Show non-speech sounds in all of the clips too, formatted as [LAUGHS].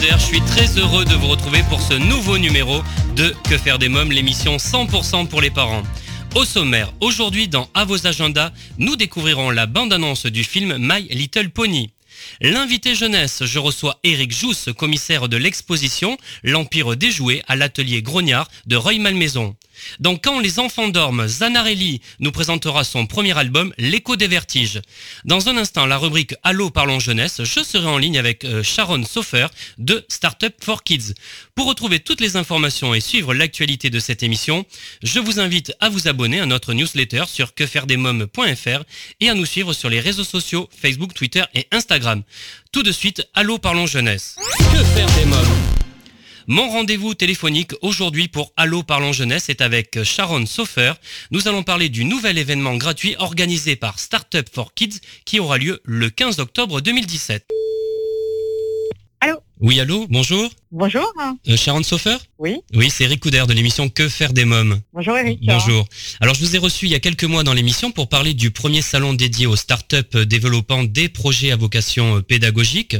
Je suis très heureux de vous retrouver pour ce nouveau numéro de Que faire des mômes, l'émission 100% pour les parents. Au sommaire, aujourd'hui dans À vos agendas, nous découvrirons la bande-annonce du film My Little Pony. L'invité jeunesse, je reçois Eric Jousse, commissaire de l'exposition L'Empire jouets à l'atelier Grognard de Roy Dans Quand les enfants dorment, Zanarelli nous présentera son premier album L'écho des vertiges. Dans un instant, la rubrique Allô parlons jeunesse, je serai en ligne avec euh, Sharon Sofer de Startup for Kids. Pour retrouver toutes les informations et suivre l'actualité de cette émission, je vous invite à vous abonner à notre newsletter sur quefairedesmoms.fr et à nous suivre sur les réseaux sociaux Facebook, Twitter et Instagram. Tout de suite, Allô parlons jeunesse. Que faire des mômes? Mon rendez-vous téléphonique aujourd'hui pour Allo Parlons Jeunesse est avec Sharon Sofer. Nous allons parler du nouvel événement gratuit organisé par Startup for Kids qui aura lieu le 15 octobre 2017. Oui, allô, bonjour. Bonjour. Euh, Sharon Sofer Oui. Oui, c'est Eric Couder de l'émission Que faire des mômes. Bonjour Eric. Bonjour. Alors, je vous ai reçu il y a quelques mois dans l'émission pour parler du premier salon dédié aux startups développant des projets à vocation euh, pédagogique.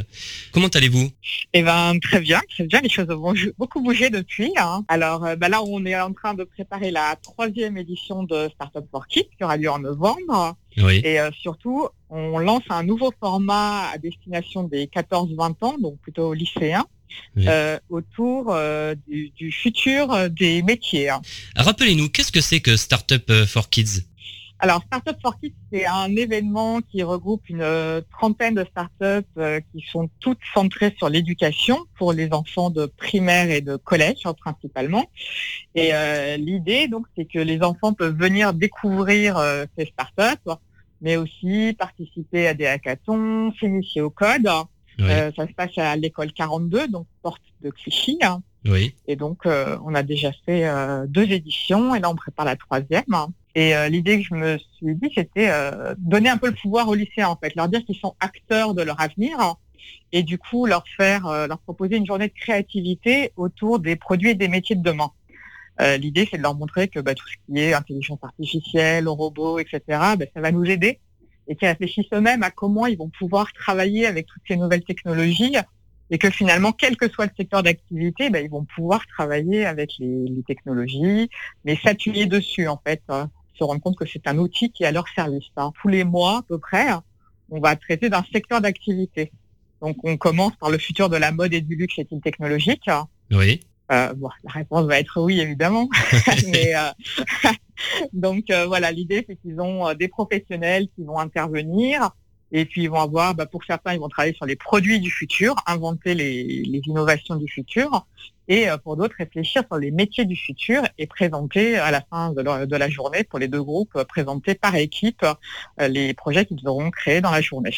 Comment allez-vous? Eh ben très bien, très bien. Les choses ont beaucoup bougé depuis. hein. Alors euh, bah là, on est en train de préparer la troisième édition de Startup for Kids qui aura lieu en novembre. Oui. Et euh, surtout, on lance un nouveau format à destination des 14-20 ans, donc plutôt lycéens, Oui. euh, autour euh, du, du futur des métiers. hein. Rappelez-nous, qu'est-ce que c'est que Startup for Kids? Alors, Startup for Kids, c'est un événement qui regroupe une euh, trentaine de startups euh, qui sont toutes centrées sur l'éducation pour les enfants de primaire et de collège hein, principalement. Et euh, l'idée, donc, c'est que les enfants peuvent venir découvrir ces startups, mais aussi participer à des hackathons, s'initier au code. Oui. Ça se passe à l'école 42, donc porte de Clichy. hein. Oui. Et donc, on a déjà fait deux éditions et là, on prépare la troisième. Et euh, l'idée que je me suis dit, c'était euh, donner un peu le pouvoir aux lycéens, en fait, leur dire qu'ils sont acteurs de leur avenir et du coup, leur faire, euh, leur proposer une journée de créativité autour des produits et des métiers de demain. L'idée, c'est de leur montrer que bah, tout ce qui est intelligence artificielle, robots, etc., bah, ça va nous aider et qu'ils réfléchissent eux-mêmes à comment ils vont pouvoir travailler avec toutes ces nouvelles technologies et que finalement, quel que soit le secteur d'activité, ben, ils vont pouvoir travailler avec les, les technologies, mais s'appuyer dessus en fait, hein, se rendre compte que c'est un outil qui est à leur service. hein. Tous les mois à peu près, on va traiter d'un secteur d'activité. Donc on commence par le futur de la mode et du luxe est-il technologique? Oui. euh, bon, la réponse va être oui, évidemment. [LAUGHS] [LAUGHS] Mais, euh, [LAUGHS] donc euh, voilà, l'idée c'est qu'ils ont des professionnels qui vont intervenir et puis ils vont avoir, bah, pour certains, ils vont travailler sur les produits du futur, inventer les, les innovations du futur, et euh, pour d'autres réfléchir sur les métiers du futur et présenter à la fin de, leur- de la journée pour les deux groupes, euh, présenter par équipe euh, les projets qu'ils auront créés dans la journée.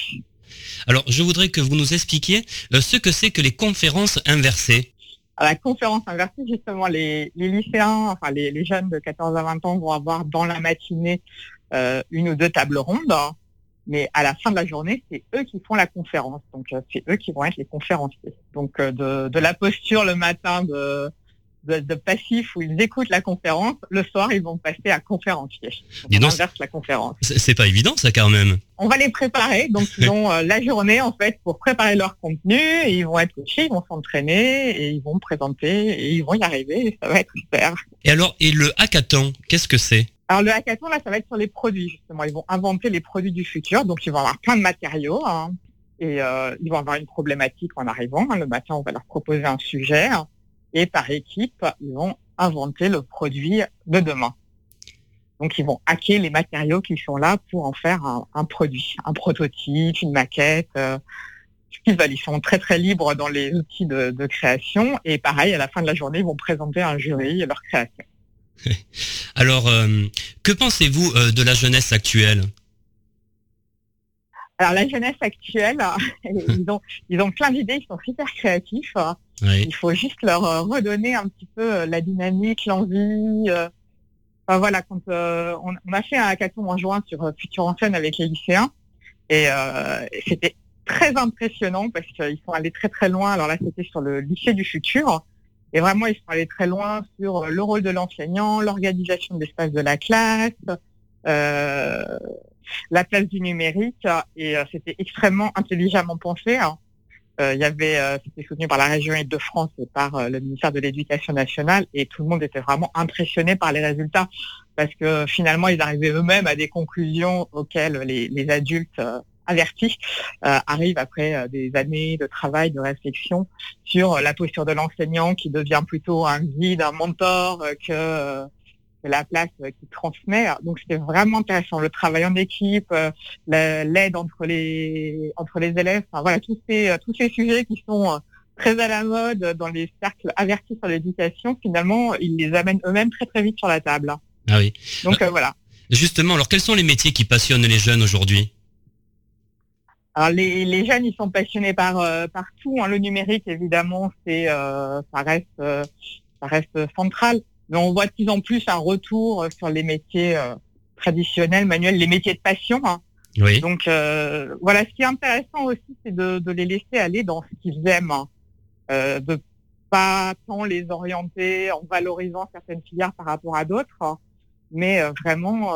Alors, je voudrais que vous nous expliquiez ce que c'est que les conférences inversées. À la conférence inversée, justement, les, les lycéens, enfin les, les jeunes de 14 à 20 ans vont avoir dans la matinée euh, une ou deux tables rondes, mais à la fin de la journée, c'est eux qui font la conférence. Donc, euh, c'est eux qui vont être les conférenciers. Donc, euh, de, de la posture le matin de, de, de passif où ils écoutent la conférence, le soir, ils vont passer à conférencier. Donc, Dis on inverse la conférence. C'est c'est pas évident, ça, quand même. On va les préparer, donc ils ont euh, la journée en fait pour préparer leur contenu, et ils vont être coachés, ils vont s'entraîner, et ils vont présenter, et ils vont y arriver, et ça va être super. Et alors, et le hackathon, qu'est-ce que c'est? Alors le hackathon là, ça va être sur les produits justement. Ils vont inventer les produits du futur, donc ils vont avoir plein de matériaux, hein, et euh, ils vont avoir une problématique en arrivant. hein. Le matin, on va leur proposer un sujet, hein, et par équipe, ils vont inventer le produit de demain. Donc, ils vont hacker les matériaux qui sont là pour en faire un, produit, un prototype, une maquette. euh, ils sont très très libres dans les outils de, de création et pareil, à la fin de la journée, ils vont présenter à un jury leur création. [LAUGHS] Alors, euh, que pensez-vous euh, de la jeunesse actuelle? Alors la jeunesse actuelle, [LAUGHS] [LAUGHS] ils ont ils ont plein d'idées, ils sont super créatifs. Oui. Il faut juste leur euh, redonner un petit peu la dynamique, l'envie. euh, voilà, quand on, a fait un hackathon en juin sur Future en scène avec les lycéens, et c'était très impressionnant parce qu'ils sont allés très très loin. Alors là, c'était sur le lycée du futur. Et vraiment, ils sont allés très loin sur le rôle de l'enseignant, l'organisation de l'espace de la classe, euh, la place du numérique. Et euh, c'était extrêmement intelligemment pensé. Hein. Euh, y avait, c'était soutenu par la région Île-de-France et par le ministère de l'Éducation nationale, et tout le monde était vraiment impressionné par les résultats parce que finalement, ils arrivaient eux-mêmes à des conclusions auxquelles les, les adultes averti euh, arrive après euh, des années de travail, de réflexion sur la posture de l'enseignant qui devient plutôt un guide, un mentor euh, que la place qui transmet. Donc c'était vraiment intéressant. Le travail en équipe, l'aide entre les entre les élèves, enfin, voilà tous ces tous ces sujets qui sont très à la mode dans les cercles avertis sur l'éducation. Finalement, ils les amènent eux-mêmes très très vite sur la table. Ah oui. Donc voilà. Justement, alors quels sont les métiers qui passionnent les jeunes aujourd'hui? Alors les, jeunes, ils sont passionnés par euh, tout. Hein. Le numérique, évidemment, c'est euh, ça reste euh, ça reste central. Mais on voit de plus en plus un retour sur les métiers traditionnels, manuels, les métiers de passion. Hein. Oui. Donc voilà, ce qui est intéressant aussi, c'est de, les laisser aller dans ce qu'ils aiment, hein. de pas tant les orienter en valorisant certaines filières par rapport à d'autres, hein. mais vraiment,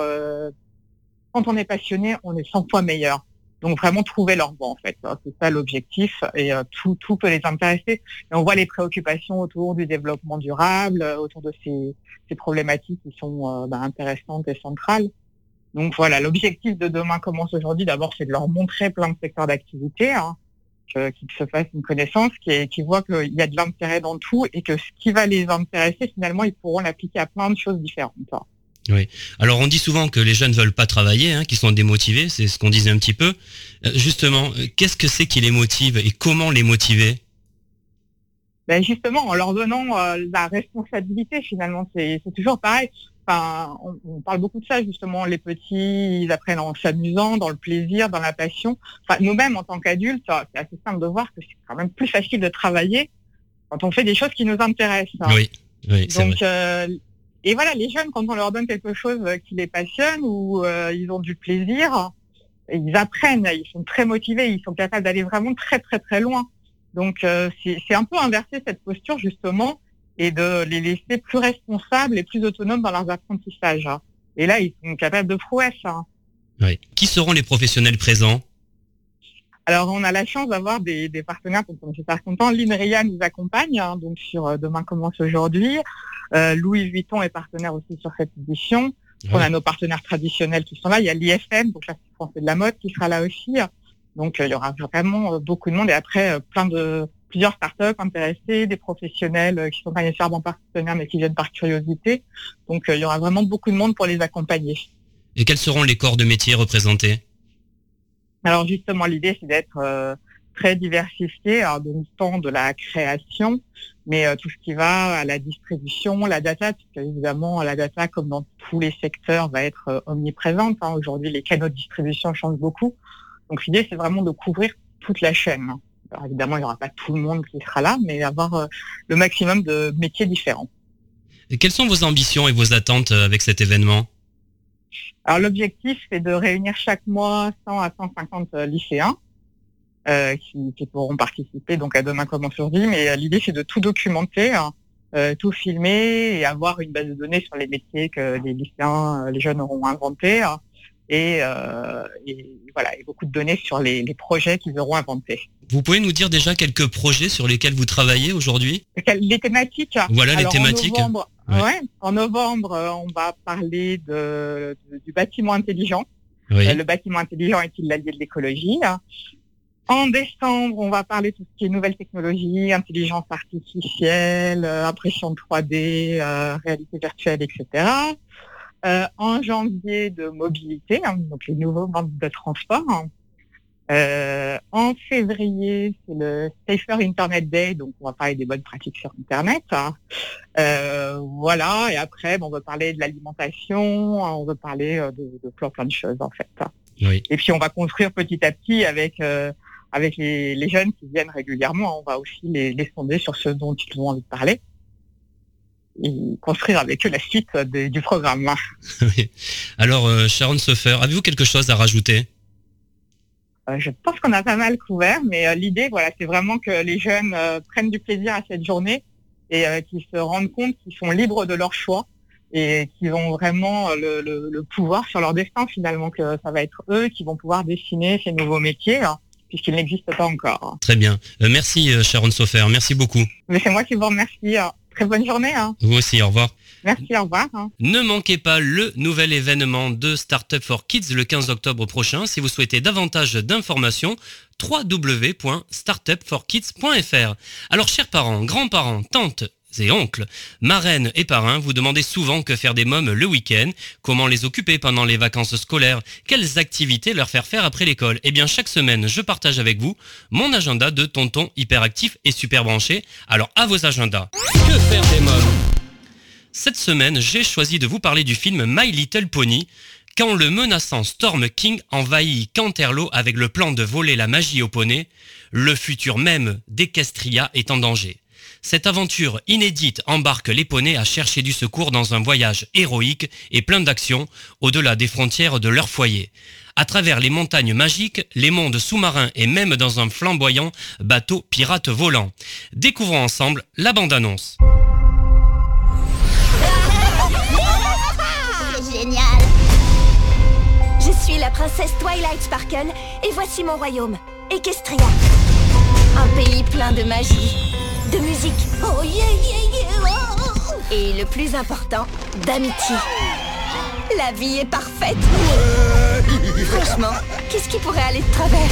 quand on est passionné, on est 100 fois meilleur. Donc vraiment trouver leur voie en fait, c'est ça l'objectif et euh, tout, tout peut les intéresser. Et on voit les préoccupations autour du développement durable, euh, autour de ces, ces problématiques qui sont euh, bah, intéressantes et centrales. Donc voilà, l'objectif de demain commence aujourd'hui. D'abord, c'est de leur montrer plein de secteurs d'activité, hein, qu'ils se fassent une connaissance, qu'ils voient qu'il y a de l'intérêt dans tout et que ce qui va les intéresser, finalement, ils pourront l'appliquer à plein de choses différentes. Oui. Alors on dit souvent que les jeunes veulent pas travailler, hein, qu'ils sont démotivés, c'est ce qu'on disait un petit peu. Euh, justement, euh, qu'est-ce que c'est qui les motive et comment les motiver? Ben Justement, en leur donnant euh, la responsabilité finalement, c'est toujours pareil. Enfin, on, parle beaucoup de ça justement. Les petits, ils apprennent en s'amusant, dans le plaisir, dans la passion. Enfin, nous-mêmes en tant qu'adultes, c'est assez simple de voir que c'est quand même plus facile de travailler quand on fait des choses qui nous intéressent. Hein. Oui. Oui, Donc. Et voilà, les jeunes, quand on leur donne quelque chose euh, qui les passionne ou euh, ils ont du plaisir, ils apprennent, ils sont très motivés, ils sont capables d'aller vraiment très très très loin. Donc euh, c'est un peu inverser cette posture justement et de les laisser plus responsables et plus autonomes dans leurs apprentissages. Et là, ils sont capables de prouesse. Hein. Oui. Qui seront les professionnels présents? Alors, on a la chance d'avoir des, partenaires dont on est super content. L'INRIA nous accompagne, hein, donc sur Demain commence aujourd'hui. Euh, Louis Vuitton est partenaire aussi sur cette édition. On a nos partenaires traditionnels qui sont là. Il y a l'IFM, donc l'Institut français de la mode, qui sera là aussi. Donc euh, il y aura vraiment euh, beaucoup de monde et après plein de plusieurs startups intéressées, des professionnels qui sont pas nécessairement partenaires mais qui viennent par curiosité. Donc il y aura vraiment beaucoup de monde pour les accompagner. Et quels seront les corps de métier représentés? Alors justement l'idée c'est d'être très diversifié, alors donc tant de la création, mais euh, tout ce qui va à la distribution, la data, puisque évidemment la data, comme dans tous les secteurs, va être euh, omniprésente. Hein. Aujourd'hui, les canaux de distribution changent beaucoup. Donc l'idée, c'est vraiment de couvrir toute la chaîne. Alors évidemment, il n'y aura pas tout le monde qui sera là, mais avoir euh, le maximum de métiers différents. Et quelles sont vos ambitions et vos attentes avec cet événement? Alors l'objectif, c'est de réunir chaque mois 100 à 150 lycéens qui, qui, pourront participer donc à Demain comme aujourd'hui. Mais euh, l'idée, c'est de tout documenter, hein, euh, tout filmer et avoir une base de données sur les métiers que les lycéens, les jeunes auront inventés. Hein, et, et, voilà, et beaucoup de données sur les, les projets qu'ils auront inventés. Vous pouvez nous dire déjà quelques projets sur lesquels vous travaillez aujourd'hui? Les thématiques. Voilà les thématiques. En novembre, ouais. en novembre, on va parler de, du bâtiment intelligent. Oui. le bâtiment intelligent est-il l'allié de l'écologie hein. En décembre, on va parler de tout ce qui est nouvelles technologies, intelligence artificielle, euh, impression 3D, euh, réalité virtuelle, etc. Euh, en janvier, de mobilité, hein, donc les nouveaux modes de transport. en février, c'est le Safer Internet Day, donc on va parler des bonnes pratiques sur Internet. Hein. voilà, et après, on va parler de l'alimentation, on va parler de, de plein, plein de choses en fait. Oui. Et puis on va construire petit à petit avec avec les, jeunes qui viennent régulièrement, on va aussi les, les, sonder sur ce dont ils ont envie de parler. construire avec eux la suite du programme. [LAUGHS] Alors, Sharon Sofer, avez-vous quelque chose à rajouter? Je pense qu'on a pas mal couvert, mais l'idée, voilà, c'est vraiment que les jeunes prennent du plaisir à cette journée et qu'ils se rendent compte qu'ils sont libres de leur choix et qu'ils ont vraiment le, pouvoir sur leur destin finalement, que ça va être eux qui vont pouvoir dessiner ces nouveaux métiers. Hein, puisqu'ils n'existent pas encore. Très bien. Euh, merci euh, Sharon Sofer, merci beaucoup. Mais c'est moi qui vous remercie. Hein. Très bonne journée. Hein. Vous aussi, au revoir. Merci, au revoir. Ne manquez pas le nouvel événement de Startup for Kids le 15 octobre prochain. Si vous souhaitez davantage d'informations, www.startupforkids.fr. Alors, chers parents, grands-parents, tantes, et oncles, marraines et parrains, vous demandez souvent que faire des mômes le week-end, comment les occuper pendant les vacances scolaires, quelles activités leur faire faire après l'école? Eh bien, chaque semaine, je partage avec vous mon agenda de tonton hyperactif et super branché. Alors, à vos agendas. Que faire des mômes? Cette semaine, j'ai choisi de vous parler du film My Little Pony. Quand le menaçant Storm King envahit Canterlot avec le plan de voler la magie au poney, le futur même d'Equestria est en danger. Cette aventure inédite embarque les poneys à chercher du secours dans un voyage héroïque et plein d'action au-delà des frontières de leur foyer. À travers les montagnes magiques, les mondes sous-marins et même dans un flamboyant bateau pirate volant. Découvrons ensemble la bande-annonce. Génial Je suis la princesse Twilight Sparkle et voici mon royaume, Equestria. Un pays plein de magie musique. Oh yeah, yeah, yeah. Oh. Et le plus important, d'amitié. La vie est parfaite. Franchement, qu'est-ce qui pourrait aller de travers?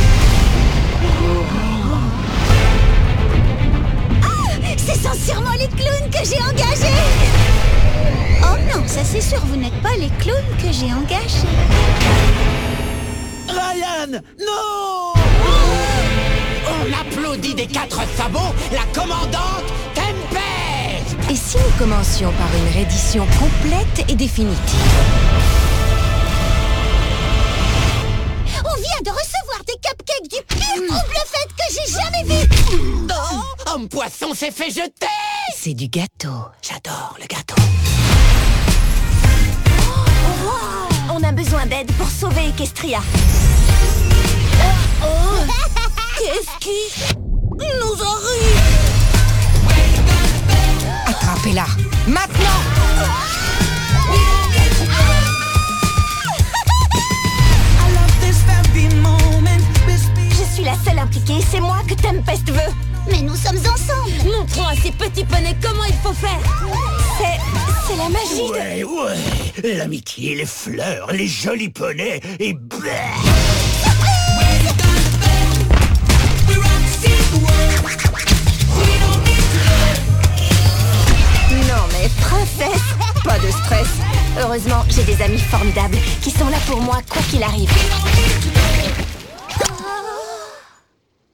Ah, C'est sincèrement les clowns que j'ai engagés Oh non, ça c'est sûr, vous n'êtes pas les clowns que j'ai engagés. Ryan Non on applaudit des quatre sabots. La commandante Tempest Et si nous commencions par une reddition complète et définitive? On vient de recevoir des cupcakes du pire double fête que j'ai jamais vu. Oh, homme poisson s'est fait jeter. C'est du gâteau. J'adore le gâteau. On a besoin d'aide pour sauver Equestria. [LAUGHS] Qu'est-ce qui nous arrive? Attrapez-la. Maintenant. Je suis la seule impliquée, c'est moi que Tempest veut. Mais nous sommes ensemble. Montrons à ces petits poneys comment il faut faire. C'est... c'est la magie Ouais, ouais. L'amitié, les fleurs, les jolis poneys et... Pas de stress. Heureusement, j'ai des amis formidables qui sont là pour moi quoi qu'il arrive.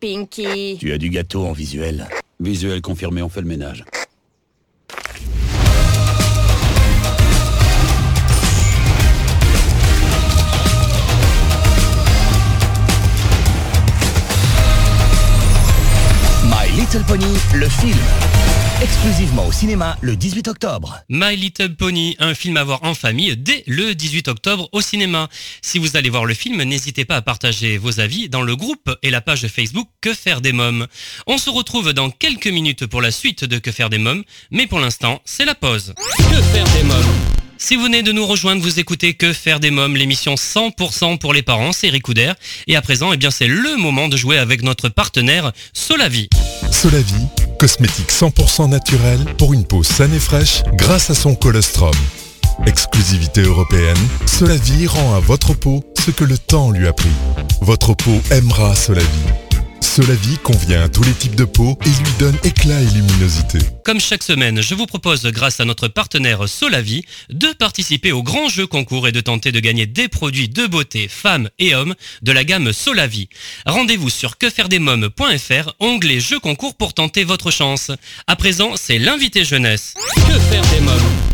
Pinky. Tu as du gâteau en visuel. Visuel confirmé, on fait le ménage. My Little Pony, le film exclusivement au cinéma le 18 octobre. My Little Pony, un film à voir en famille dès le 18 octobre au cinéma. Si vous allez voir le film, n'hésitez pas à partager vos avis dans le groupe et la page Facebook Que faire des mômes. On se retrouve dans quelques minutes pour la suite de Que faire des mômes, mais pour l'instant, c'est la pause. Que faire des mômes si vous venez de nous rejoindre, vous écoutez Que faire des mômes, l'émission 100% pour les parents, c'est Ricoudère. Et à présent, eh bien, c'est le moment de jouer avec notre partenaire Solavi. Solavi, cosmétique 100% naturel pour une peau saine et fraîche grâce à son colostrum. Exclusivité européenne, Solavi rend à votre peau ce que le temps lui a pris. Votre peau aimera Solavi. Solavi convient à tous les types de peau et lui donne éclat et luminosité. Comme chaque semaine, je vous propose, grâce à notre partenaire Solavi, de participer au grand jeu concours et de tenter de gagner des produits de beauté femmes et hommes de la gamme Solavi. Rendez-vous sur quefairedesmoms.fr, onglet jeu concours pour tenter votre chance. À présent, c'est l'invité jeunesse. Que faire des mômes?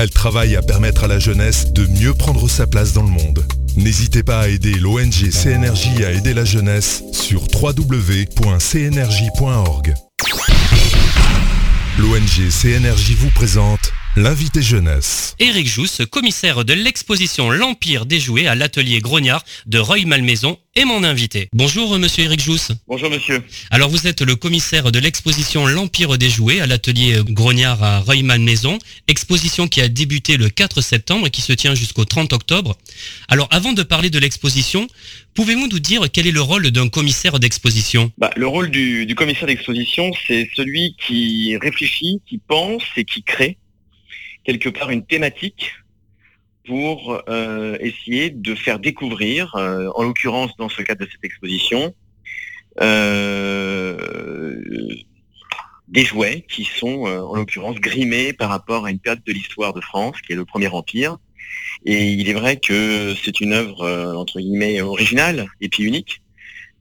Elle travaille à permettre à la jeunesse de mieux prendre sa place dans le monde. N'hésitez pas à aider l'ONG CNRJ à aider la jeunesse sur www.cnrj.org. L'ONG CNRJ vous présente l'invité jeunesse. Éric Jousse, commissaire de l'exposition L'Empire des jouets à l'atelier Grognard de Roy Malmaison est mon invité. Bonjour monsieur Éric Jousse. Bonjour monsieur. Alors vous êtes le commissaire de l'exposition L'Empire des jouets à l'atelier Grognard à Roy Malmaison, exposition qui a débuté le 4 septembre et qui se tient jusqu'au 30 octobre. Alors avant de parler de l'exposition, pouvez-vous nous dire quel est le rôle d'un commissaire d'exposition? Bah, le rôle du, du commissaire d'exposition, c'est celui qui réfléchit, qui pense et qui crée quelque part une thématique pour euh, essayer de faire découvrir, euh, en l'occurrence dans ce cadre de cette exposition, euh, des jouets qui sont en l'occurrence grimés par rapport à une période de l'histoire de France, qui est le Premier Empire. Et il est vrai que c'est une œuvre entre guillemets originale et puis unique,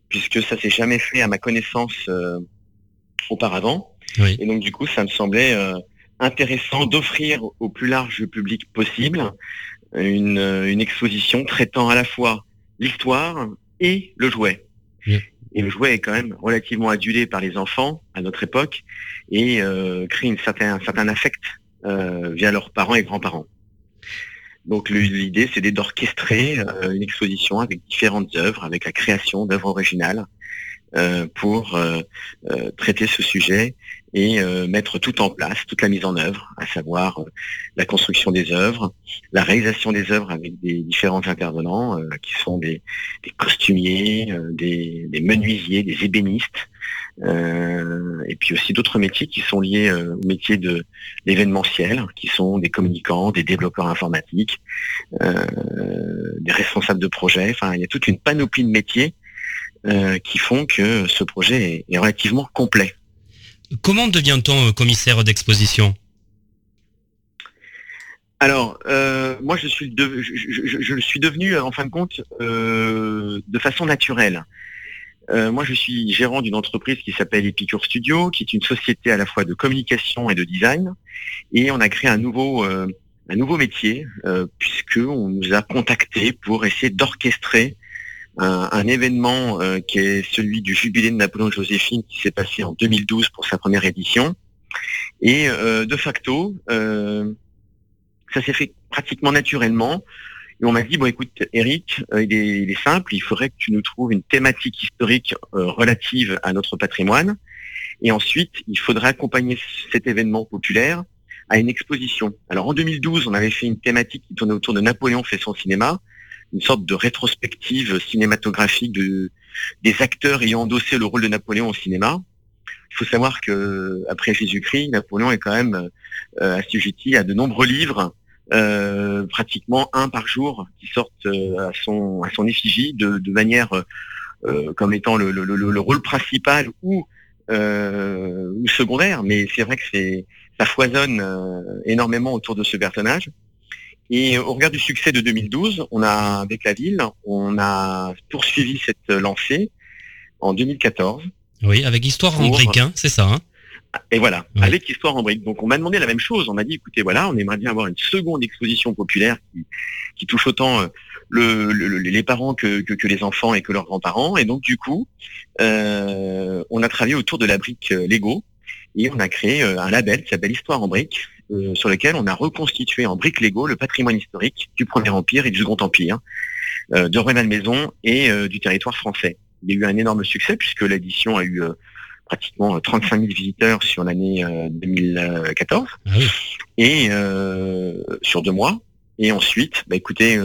puisque ça s'est jamais fait à ma connaissance auparavant. Oui. Et donc du coup, ça me semblait intéressant d'offrir au plus large public possible une, une, exposition traitant à la fois l'histoire et le jouet. Et le jouet est quand même relativement adulé par les enfants à notre époque et euh, crée une certain, un certain affect euh, via leurs parents et grands-parents. Donc l'idée, c'est d'orchestrer euh, une exposition avec différentes œuvres, avec la création d'œuvres originales pour euh, euh, traiter ce sujet et mettre tout en place, toute la mise en œuvre, à savoir la construction des œuvres, la réalisation des œuvres avec des différents intervenants qui sont des, des costumiers, des, des, menuisiers, des ébénistes, et puis aussi d'autres métiers qui sont liés au métier de l'événementiel, qui sont des communicants, des développeurs informatiques, des responsables de projets. Enfin, il y a toute une panoplie de métiers euh, qui font que ce projet est, est relativement complet. Comment devient-on commissaire d'exposition? Alors, euh, moi, je suis, de, je, je, je, suis devenu, en fin de compte, euh, de façon naturelle. Euh, moi, je suis gérant d'une entreprise qui s'appelle Epicure Studio, qui est une société à la fois de communication et de design, et on a créé un nouveau, euh, un nouveau métier, puisque on nous a contacté pour essayer d'orchestrer un, événement euh, qui est celui du jubilé de Napoléon Joséphine qui s'est passé en 2012 pour sa première édition. Et euh, de facto, euh, ça s'est fait pratiquement naturellement. Et on m'a dit, bon écoute Eric, euh, il, est, il, est, simple, il faudrait que tu nous trouves une thématique historique euh, relative à notre patrimoine. Et ensuite, il faudrait accompagner cet événement populaire à une exposition. Alors en 2012, on avait fait une thématique qui tournait autour de Napoléon fait son cinéma une sorte de rétrospective cinématographique de, des acteurs ayant endossé le rôle de Napoléon au cinéma. Il faut savoir que après Jésus-Christ, Napoléon est quand même euh, assujetti à de nombreux livres, euh, pratiquement un par jour, qui sortent euh, à son à son effigie de, de manière euh, comme étant le, le, le, le, rôle principal ou euh, ou secondaire. Mais c'est vrai que c'est ça foisonne euh, énormément autour de ce personnage. Et au regard du succès de 2012, on a, avec la ville, on a poursuivi cette lancée en 2014. Oui, avec Histoire pour... en brique, hein, c'est ça. Hein? Et voilà, oui. avec Histoire en brique. Donc on m'a demandé la même chose. On m'a dit, écoutez, voilà, on aimerait bien avoir une seconde exposition populaire qui, qui touche autant euh, le, le, les parents que, que, que, les enfants et que leurs grands-parents. Et donc du coup, euh, on a travaillé autour de la brique euh, Lego et on a créé euh, un label qui s'appelle Histoire en brique euh, sur lequel on a reconstitué en briques Lego le patrimoine historique du Premier Empire et du Second Empire, euh, de Rueil-Malmaison et euh, du territoire français. Il y a eu un énorme succès puisque l'édition a eu euh, pratiquement 35 000 visiteurs sur l'année 2014 ah oui. et sur deux mois. Et ensuite, bah, écoutez,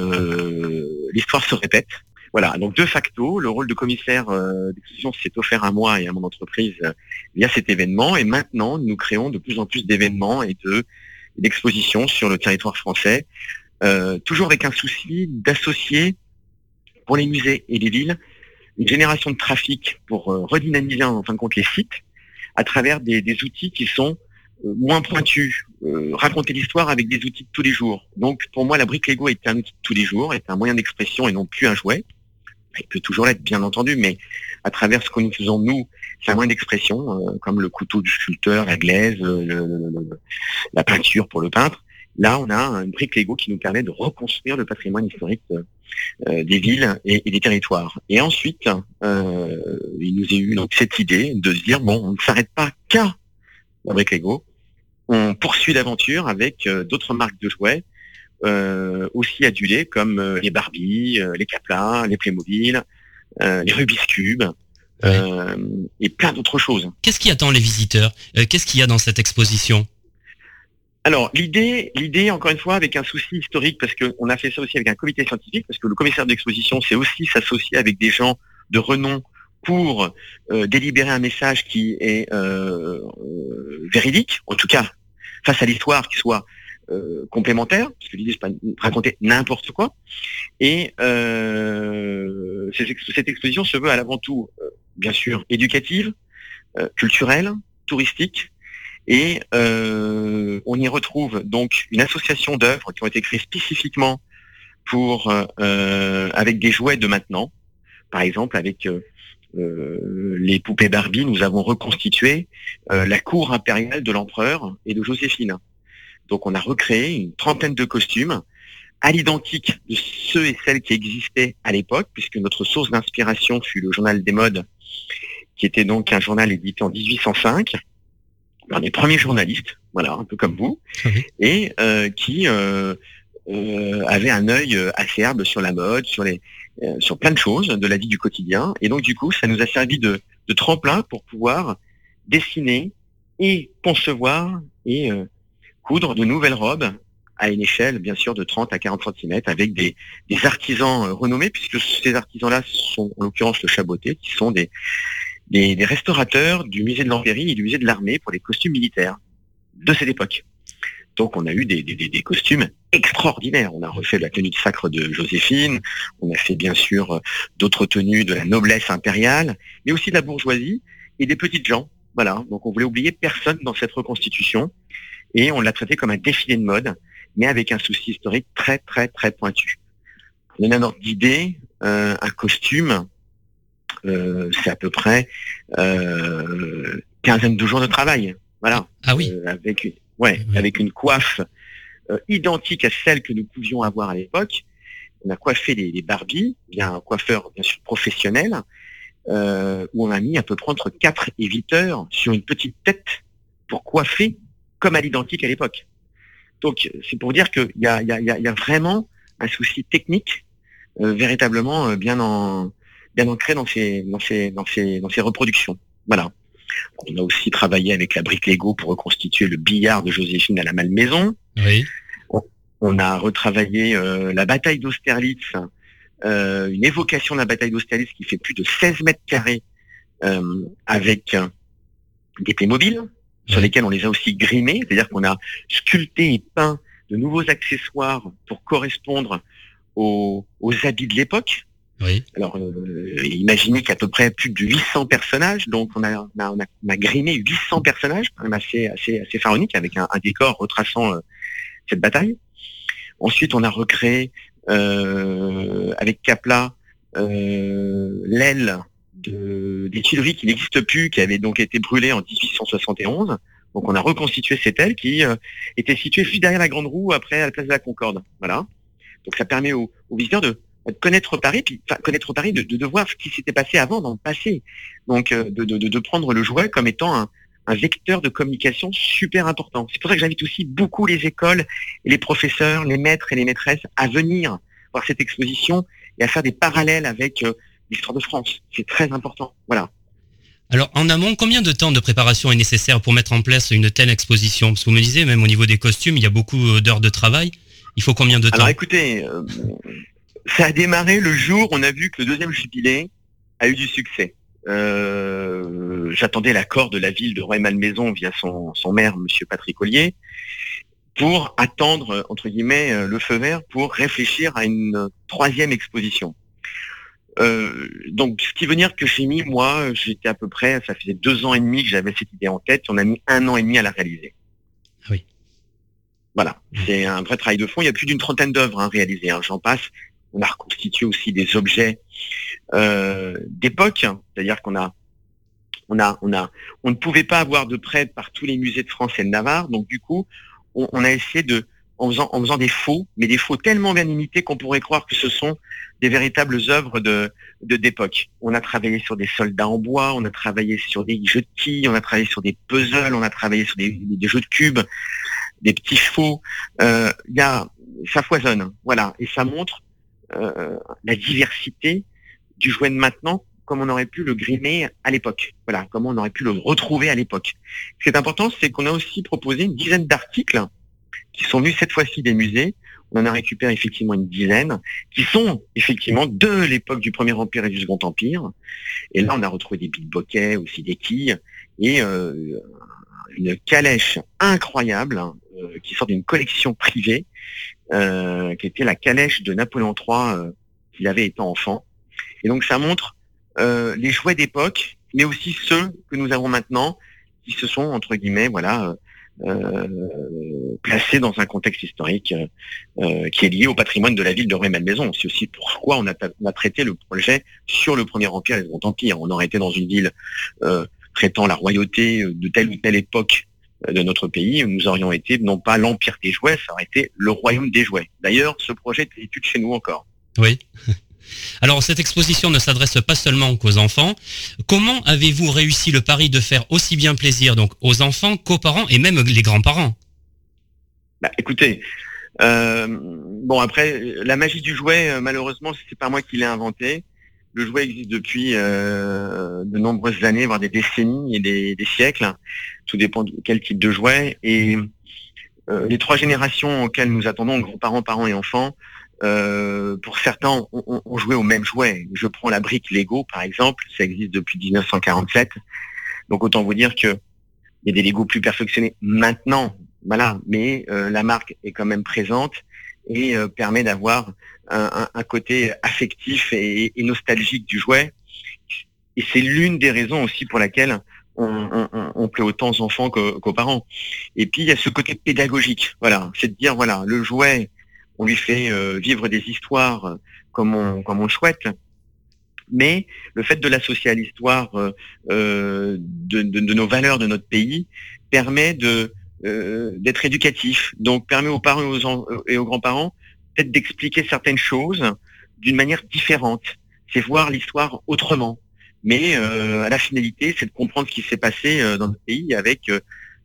l'histoire se répète. Voilà, donc de facto, le rôle de commissaire euh, d'exposition s'est offert à moi et à mon entreprise euh, via cet événement. Et maintenant, nous créons de plus en plus d'événements et de d'expositions sur le territoire français, euh, toujours avec un souci d'associer pour les musées et les villes une génération de trafic pour redynamiser en fin de compte les sites, à travers des, des outils qui sont euh, moins pointus, euh, raconter l'histoire avec des outils de tous les jours. Donc pour moi, la brique Lego est un outil de tous les jours, est un moyen d'expression et non plus un jouet. Il peut toujours l'être, bien entendu, mais à travers ce que nous faisons nous, un moyen d'expression, euh, comme le couteau du sculpteur, la glaise, le- le- le- la peinture pour le peintre. Là, on a une brique Lego qui nous permet de reconstruire le patrimoine historique euh, euh, des villes et, et des territoires. Et ensuite, euh, il nous est eu donc cette idée de se dire bon, on ne s'arrête pas qu'à la brique Lego, on poursuit l'aventure avec euh, d'autres marques de jouets euh, aussi adulées comme euh, les Barbie, euh, les Capla, les Playmobil, euh, les Rubik's Cube euh, et plein d'autres choses. Qu'est-ce qui attend les visiteurs? Euh, Qu'est-ce qu'il y a dans cette exposition? Alors l'idée, l'idée encore une fois avec un souci historique parce qu'on a fait ça aussi avec un comité scientifique parce que le commissaire d'exposition c'est aussi s'associer avec des gens de renom pour euh, délibérer un message qui est euh, euh, véridique, en tout cas face à l'histoire qui soit euh, complémentaire, parce que l'idée c'est pas raconter n'importe quoi. Et euh, cette, ex- cette exposition se veut à l'avant tout, euh, bien sûr, éducative, culturelle, touristique, et on y retrouve donc une association d'œuvres qui ont été créées spécifiquement pour avec des jouets de maintenant. Par exemple, avec les poupées Barbie, nous avons reconstitué la cour impériale de l'empereur et de Joséphine. Donc on a recréé une trentaine de costumes à l'identique de ceux et celles qui existaient à l'époque, puisque notre source d'inspiration fut le journal des modes, qui était donc un journal édité en 1805 par des premiers journalistes, voilà, un peu comme vous, Oui. et euh, qui euh, euh, avait un œil acerbe sur la mode, sur les, sur plein de choses de la vie du quotidien. Et donc du coup, ça nous a servi de, de tremplin pour pouvoir dessiner et concevoir et coudre de nouvelles robes à une échelle, bien sûr, de 30 à 40 cm, avec des, des artisans euh, renommés, puisque ces artisans-là sont, en l'occurrence, le Chaboté, qui sont des, des, des restaurateurs du musée de l'Empéry et du musée de l'armée pour les costumes militaires de cette époque. Donc on a eu des- des costumes extraordinaires. On a refait la tenue de sacre de Joséphine, on a fait bien sûr euh, d'autres tenues de la noblesse impériale, mais aussi de la bourgeoisie et des petites gens. Voilà, donc on voulait oublier personne dans cette reconstitution et on l'a traité comme un défilé de mode, mais avec un souci historique très très très pointu. Donner un ordre d'idée, euh, un costume, euh, c'est à peu près euh, quinzaine de jours de travail. Voilà. Ah oui. Euh, avec une, ouais, Oui. avec une coiffe euh, identique à celle que nous pouvions avoir à l'époque. On a coiffé les, les Barbie, bien un coiffeur bien sûr professionnel, euh, où on a mis à peu près entre 4 et 8 heures sur une petite tête pour coiffer comme à l'identique à l'époque. Donc c'est pour dire qu'il y a, y, y vraiment un souci technique euh, véritablement euh, bien en bien ancré dans ces dans ces dans ces dans ces reproductions. Voilà. On a aussi travaillé avec la brique Lego pour reconstituer le billard de Joséphine à la Malmaison. Oui. On a retravaillé euh, la bataille d'Austerlitz, une évocation de la bataille d'Austerlitz qui fait plus de 16 mètres carrés avec des Playmobil sur lesquels on les a aussi grimés, c'est-à-dire qu'on a sculpté et peint de nouveaux accessoires pour correspondre aux, aux habits de l'époque. Oui. Alors, euh, imaginez qu'il y a à peu près plus de 800 personnages, donc on a, on a, on a, on a grimé 800 personnages, quand même assez, assez, assez pharaonique, avec un, un décor retraçant euh, cette bataille. Ensuite, on a recréé euh, avec Capla euh, l'aile de, des Tuileries qui n'existe plus, qui avait donc été brûlée en 1871. Donc on a reconstitué cette aile qui euh, était située juste derrière la Grande Roue, après à la place de la Concorde. Voilà. Donc ça permet aux, aux visiteurs de, de connaître Paris, puis connaître Paris, de, de, voir ce qui s'était passé avant dans le passé. Donc euh, de prendre le jouet comme étant un, un vecteur de communication super important. C'est pour ça que j'invite aussi beaucoup les écoles et les professeurs, les maîtres et les maîtresses à venir voir cette exposition et à faire des parallèles avec euh, l'histoire de France. C'est très important. Voilà. Alors, en amont, combien de temps de préparation est nécessaire pour mettre en place une telle exposition? Parce que vous me disiez, même au niveau des costumes, il y a beaucoup d'heures de travail. Il faut combien de temps? Alors écoutez, euh, ça a démarré le jour où on a vu que le deuxième jubilé a eu du succès. Euh, J'attendais l'accord de la ville de Roy-Malmaison via son, son maire, Monsieur Patrick Ollier, pour attendre, entre guillemets, le feu vert pour réfléchir à une troisième exposition. Euh, donc, ce qui veut dire que chez mis, moi, j'étais à peu près, ça faisait deux ans et demi que j'avais cette idée en tête. On a mis un an et demi à la réaliser. Oui. Voilà, c'est un vrai travail de fond. Il y a plus d'une trentaine d'œuvres à réaliser. Hein. J'en passe. On a reconstitué aussi des objets euh, d'époque, c'est-à-dire qu'on a, on a, on a, on ne pouvait pas avoir de prêt par tous les musées de France et de Navarre. Donc du coup, on, on a essayé de en faisant, des faux, mais des faux tellement bien imités qu'on pourrait croire que ce sont des véritables œuvres de d'époque. on a travaillé sur des soldats en bois, on a travaillé sur des jeux on a travaillé sur des puzzles, on a travaillé sur des, jeux de cubes, des petits chevaux. Euh, y a, ça foisonne, voilà, et ça montre euh, la diversité du jouet de maintenant comme on aurait pu le grimer à l'époque. Voilà, comment on aurait pu le retrouver à l'époque. Ce qui est important, c'est qu'on a aussi proposé une dizaine d'articles qui sont venus cette fois-ci des musées. On en a récupéré effectivement une dizaine, qui sont effectivement de l'époque du Premier Empire et du Second Empire. Et là, on a retrouvé des billets aussi des quilles, et euh, une calèche incroyable hein, euh, qui sort d'une collection privée, euh, qui était la calèche de Napoléon III qu'il avait étant enfant. Et donc ça montre les jouets d'époque, mais aussi ceux que nous avons maintenant, qui se sont entre guillemets, voilà, euh, placé dans un contexte historique euh, euh, qui est lié au patrimoine de la ville de Rueil-Malmaison. C'est aussi pourquoi on a, on a, traité le projet sur le Premier Empire et le Second Empire. On aurait été dans une ville traitant la royauté de telle ou telle époque de notre pays, nous aurions été non pas l'empire des jouets, ça aurait été le royaume des jouets. D'ailleurs, ce projet est étude chez nous encore. Oui. Alors cette exposition ne s'adresse pas seulement qu'aux enfants. Comment avez-vous réussi le pari de faire aussi bien plaisir aux enfants qu'aux parents et même les grands-parents? Bah, Écoutez, euh, bon après la magie du jouet, euh, malheureusement c'est pas moi qui l'ai inventé. Le jouet existe depuis euh, de nombreuses années, voire des décennies et des, siècles. Tout dépend de quel type de jouet. Et les trois générations auxquelles nous attendons, grands-parents, parents et enfants, euh, pour certains, on, jouait au même jouet. Je prends la brique Lego, par exemple, ça existe depuis 1947. Donc autant vous dire que il y a des Lego plus perfectionnés maintenant, voilà, mais euh, la marque est quand même présente et euh, permet d'avoir un, côté affectif et, nostalgique du jouet. Et c'est l'une des raisons aussi pour laquelle on, plaît autant aux enfants qu'aux parents. Et puis il y a ce côté pédagogique, voilà, c'est de dire voilà, le jouet on lui fait euh, vivre des histoires euh, comme on, comme on le souhaite. Mais le fait de l'associer à l'histoire euh, de, nos valeurs de notre pays permet de d'être éducatif. Donc permet aux parents et aux, grands-parents peut-être d'expliquer certaines choses d'une manière différente. C'est voir l'histoire autrement. Mais à la finalité, c'est de comprendre ce qui s'est passé dans notre pays avec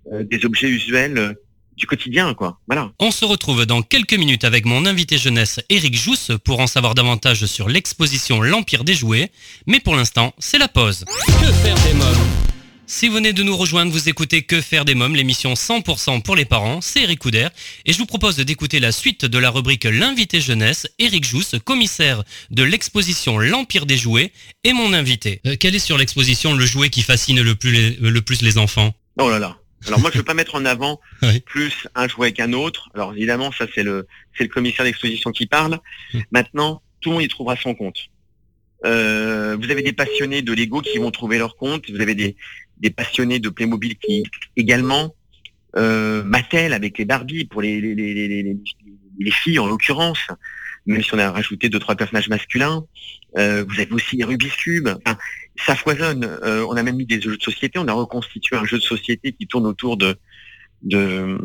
des objets usuels du quotidien, quoi. Voilà. On se retrouve dans quelques minutes avec mon invité jeunesse Eric Jousse pour en savoir davantage sur l'exposition L'Empire des jouets. Mais pour l'instant, c'est la pause. Que faire des mômes? Si vous venez de nous rejoindre, vous écoutez Que faire des mômes, l'émission 100% pour les parents, c'est Eric Couder, et je vous propose d'écouter la suite de la rubrique L'invité jeunesse, Eric Jousse, commissaire de l'exposition L'Empire des jouets, et mon invité. Euh, quel est sur l'exposition le jouet qui fascine le plus le plus les enfants? Oh là là alors moi, je ne veux pas mettre en avant [LAUGHS] plus un jouet qu'un autre. Alors évidemment, ça c'est le c'est le commissaire d'exposition qui parle. Hum. Maintenant, tout le monde y trouvera son compte. Euh, vous avez des passionnés de Lego qui vont trouver leur compte. Vous avez des, des passionnés de Playmobil qui également. Euh, Mattel avec les Barbie pour les, les, les, les filles en l'occurrence même si on a rajouté deux trois personnages masculins. Euh, vous avez aussi les Rubik's Cube. Ça foisonne. Euh, on a même mis des jeux de société. On a reconstitué un jeu de société qui tourne autour de, de,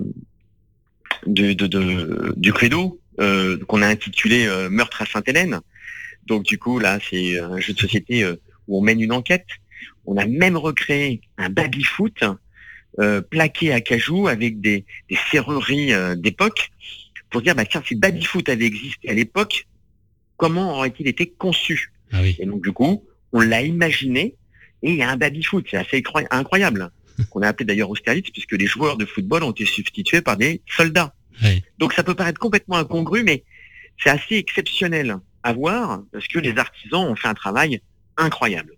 de, du credo euh, qu'on a intitulé Meurtre à Sainte-Hélène. Donc du coup là, c'est un jeu de société où on mène une enquête. On a même recréé un baby-foot plaqué à cajou avec des, des serrureries d'époque pour dire, bah, tiens, si Babyfoot avait existé à l'époque, comment aurait-il été conçu ah Et donc, du coup, on l'a imaginé, et il y a un Babyfoot, c'est assez incroyable, [LAUGHS] qu'on a appelé d'ailleurs Austerlitz, puisque les joueurs de football ont été substitués par des soldats. Donc, ça peut paraître complètement incongru, mais c'est assez exceptionnel à voir, parce que les artisans ont fait un travail incroyable.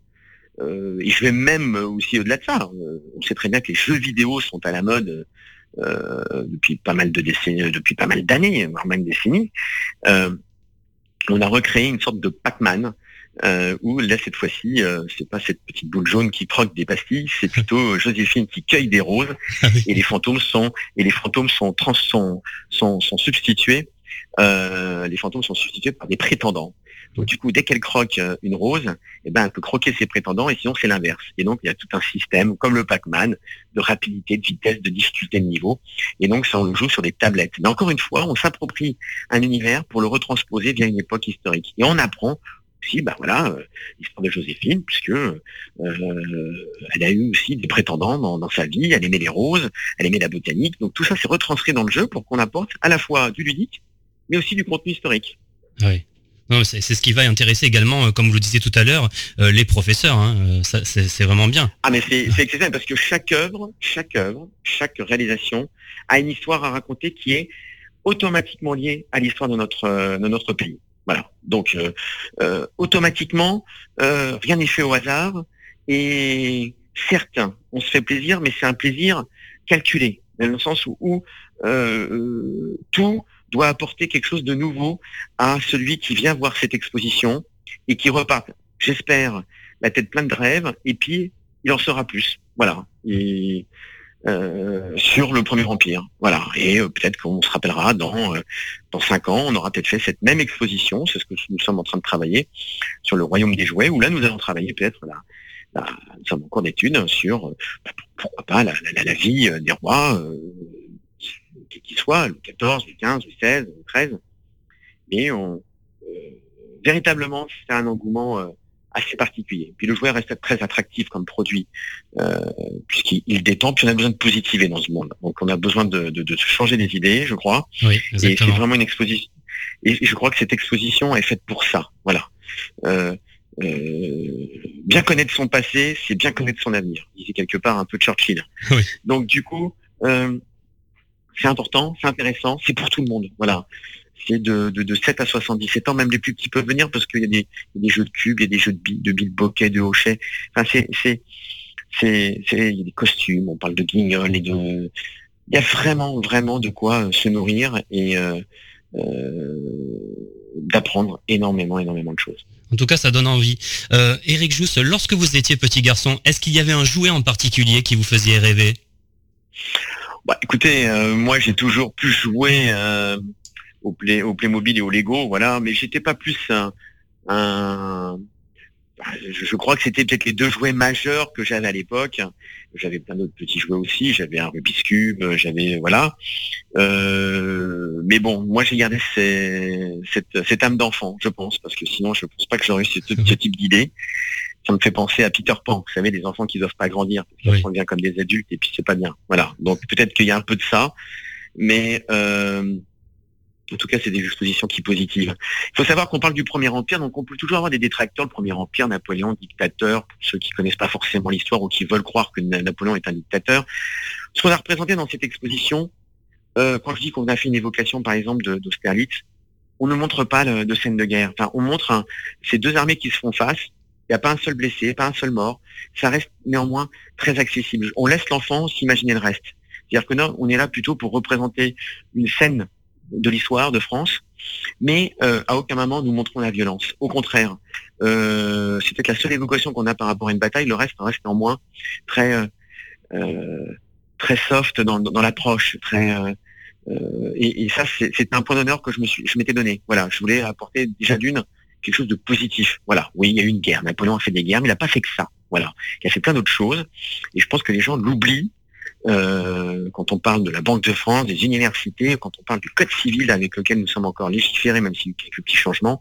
Euh, et je vais même aussi au-delà de ça. Euh, on sait très bien que les jeux vidéo sont à la mode euh, depuis pas mal de décennies, depuis pas mal d'années, voire même décennies, euh, on a recréé une sorte de Pac-Man euh, où là cette fois-ci, euh, c'est pas cette petite boule jaune qui croque des pastilles, c'est plutôt Joséphine qui cueille des roses [LAUGHS] Ah oui. et les fantômes sont et les fantômes sont trans sont sont, sont substitués. euh, les fantômes sont substitués par des prétendants. Donc du coup, dès qu'elle croque euh, une rose, eh ben, elle peut croquer ses prétendants et sinon c'est l'inverse. Et donc il y a tout un système, comme le Pac-Man, de rapidité, de vitesse, de difficulté de niveau. Et donc ça, on le joue sur des tablettes. Mais encore une fois, on s'approprie un univers pour le retransposer via une époque historique. Et on apprend aussi, bah voilà, euh, l'histoire de Joséphine, puisque euh, elle a eu aussi des prétendants dans, dans sa vie. Elle aimait les roses, elle aimait la botanique. Donc tout ça, c'est retranscrit dans le jeu pour qu'on apporte à la fois du ludique, mais aussi du contenu historique. Oui. Non, c'est ce qui va intéresser également, euh, comme vous le disiez tout à l'heure, euh, les professeurs. hein. C'est vraiment bien. Ah mais c'est exceptionnel parce que chaque œuvre, chaque œuvre, chaque réalisation a une histoire à raconter qui est automatiquement liée à l'histoire de notre de notre pays. Voilà. Donc euh, euh, automatiquement, euh, rien n'est fait au hasard et certes, on se fait plaisir, mais c'est un plaisir calculé dans le sens où, où, euh, tout doit apporter quelque chose de nouveau à celui qui vient voir cette exposition et qui repart, j'espère, la tête pleine de rêves, et puis il en sera plus. Voilà. Et, euh, sur le premier empire. Voilà. Et euh, peut-être qu'on se rappellera dans euh, dans cinq ans, on aura peut-être fait cette même exposition, c'est ce que nous sommes en train de travailler sur le royaume des jouets, où là nous allons travailler peut-être là. là, nous sommes en cours d'études sur euh, bah, pourquoi pas la, la- la vie euh, des rois, quels qu'ils soient, le 14, le 15, le 16, le 13. Mais on, véritablement, c'est un engouement assez particulier. Puis le jouet reste très attractif comme produit, euh, puisqu'il il détend, puis on a besoin de positiver dans ce monde. Donc on a besoin de, de, de changer des idées, je crois. Oui, Et c'est vraiment une exposition. Et je crois que cette exposition est faite pour ça. Voilà. Euh, euh, bien connaître son passé, c'est bien connaître son avenir. disait quelque part un peu Churchill. Oui. Donc du coup, euh, c'est important, c'est intéressant, c'est pour tout le monde. Voilà. C'est de, de, de 7 à 77 ans, même les plus petits peuvent venir parce qu'il y a des, il y a des jeux de cubes, il y a des jeux de billes, de billes de bokeh, de hochet. Enfin, c'est, c'est, c'est, il y a des costumes, on parle de guignols et de, il y a vraiment, vraiment de quoi euh, se nourrir et euh, euh, d'apprendre énormément, énormément de choses. En tout cas, ça donne envie. Euh, Eric Jousse, lorsque vous étiez petit garçon, est-ce qu'il y avait un jouet en particulier qui vous faisait rêver? Bah, écoutez, moi j'ai toujours plus joué euh, au, play, au Playmobil et au Lego, voilà, mais j'étais pas plus un, un- bah, je, crois que c'était peut-être les deux jouets majeurs que j'avais à l'époque. J'avais plein d'autres petits jouets aussi, j'avais un Rubik's Cube, j'avais voilà. Euh, mais bon, moi j'ai gardé ces- cette, cette âme d'enfant, je pense, parce que sinon je pense pas que j'aurais eu ce, ce type d'idée. Ça me fait penser à Peter Pan, vous savez, des enfants qui doivent pas grandir, parce qu'ils Oui. sont bien comme des adultes et puis c'est pas bien. Voilà. Donc peut-être qu'il y a un peu de ça, mais euh, en tout cas c'est des expositions qui positives. Il faut savoir qu'on parle du Premier Empire, donc on peut toujours avoir des détracteurs. Le Premier Empire, Napoléon, dictateur, pour ceux qui connaissent pas forcément l'histoire ou qui veulent croire que Na- Napoléon est un dictateur. Ce qu'on a représenté dans cette exposition, euh, quand je dis qu'on a fait une évocation par exemple d'Austerlitz, on ne montre pas de scène de guerre. Enfin, on montre ces deux armées qui se font face. Il n'y a pas un seul blessé, pas un seul mort. Ça reste néanmoins très accessible. On laisse l'enfant s'imaginer le reste. C'est-à-dire que non, on est là plutôt pour représenter une scène de l'histoire de France, mais euh, à aucun moment nous montrons la violence. Au contraire, euh, c'est peut-être la seule évocation qu'on a par rapport à une bataille. Le reste reste néanmoins très euh, euh, très soft dans, dans l'approche, très euh, et, et ça c'est c'est un point d'honneur que je me suis je m'étais donné. Voilà, je voulais apporter déjà d'une quelque chose de positif. Voilà, oui, il y a eu une guerre. Napoléon a fait des guerres, mais il n'a pas fait que ça. Voilà, il a fait plein d'autres choses. Et je pense que les gens l'oublient euh, quand on parle de la Banque de France, des universités, quand on parle du code civil avec lequel nous sommes encore légiférés, même s'il y a eu quelques petits changements.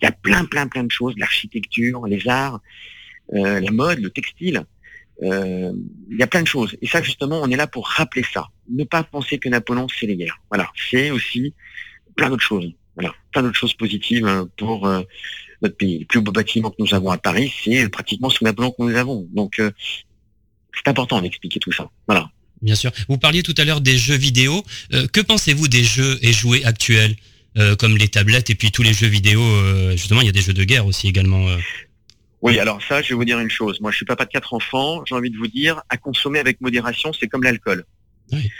Il y a plein, plein, plein de choses, l'architecture, les arts, euh, la mode, le textile. Euh, il y a plein de choses. Et ça, justement, on est là pour rappeler ça. Ne pas penser que Napoléon, c'est les guerres. Voilà. C'est aussi plein d'autres choses. Voilà. Plein d'autres choses positives euh, pour euh, notre pays. Le plus beau bâtiment que nous avons à Paris, c'est pratiquement sous Napoléon que nous avons. Donc, euh, c'est important d'expliquer tout ça. Voilà. Bien sûr. Vous parliez tout à l'heure des jeux vidéo. Euh, que pensez-vous des jeux et jouets actuels euh, comme les tablettes et puis tous les jeux vidéo euh, Justement, il y a des jeux de guerre aussi également. Oui, alors ça, je vais vous dire une chose. Moi, je suis papa de quatre enfants. J'ai envie de vous dire, à consommer avec modération, c'est comme l'alcool. Oui.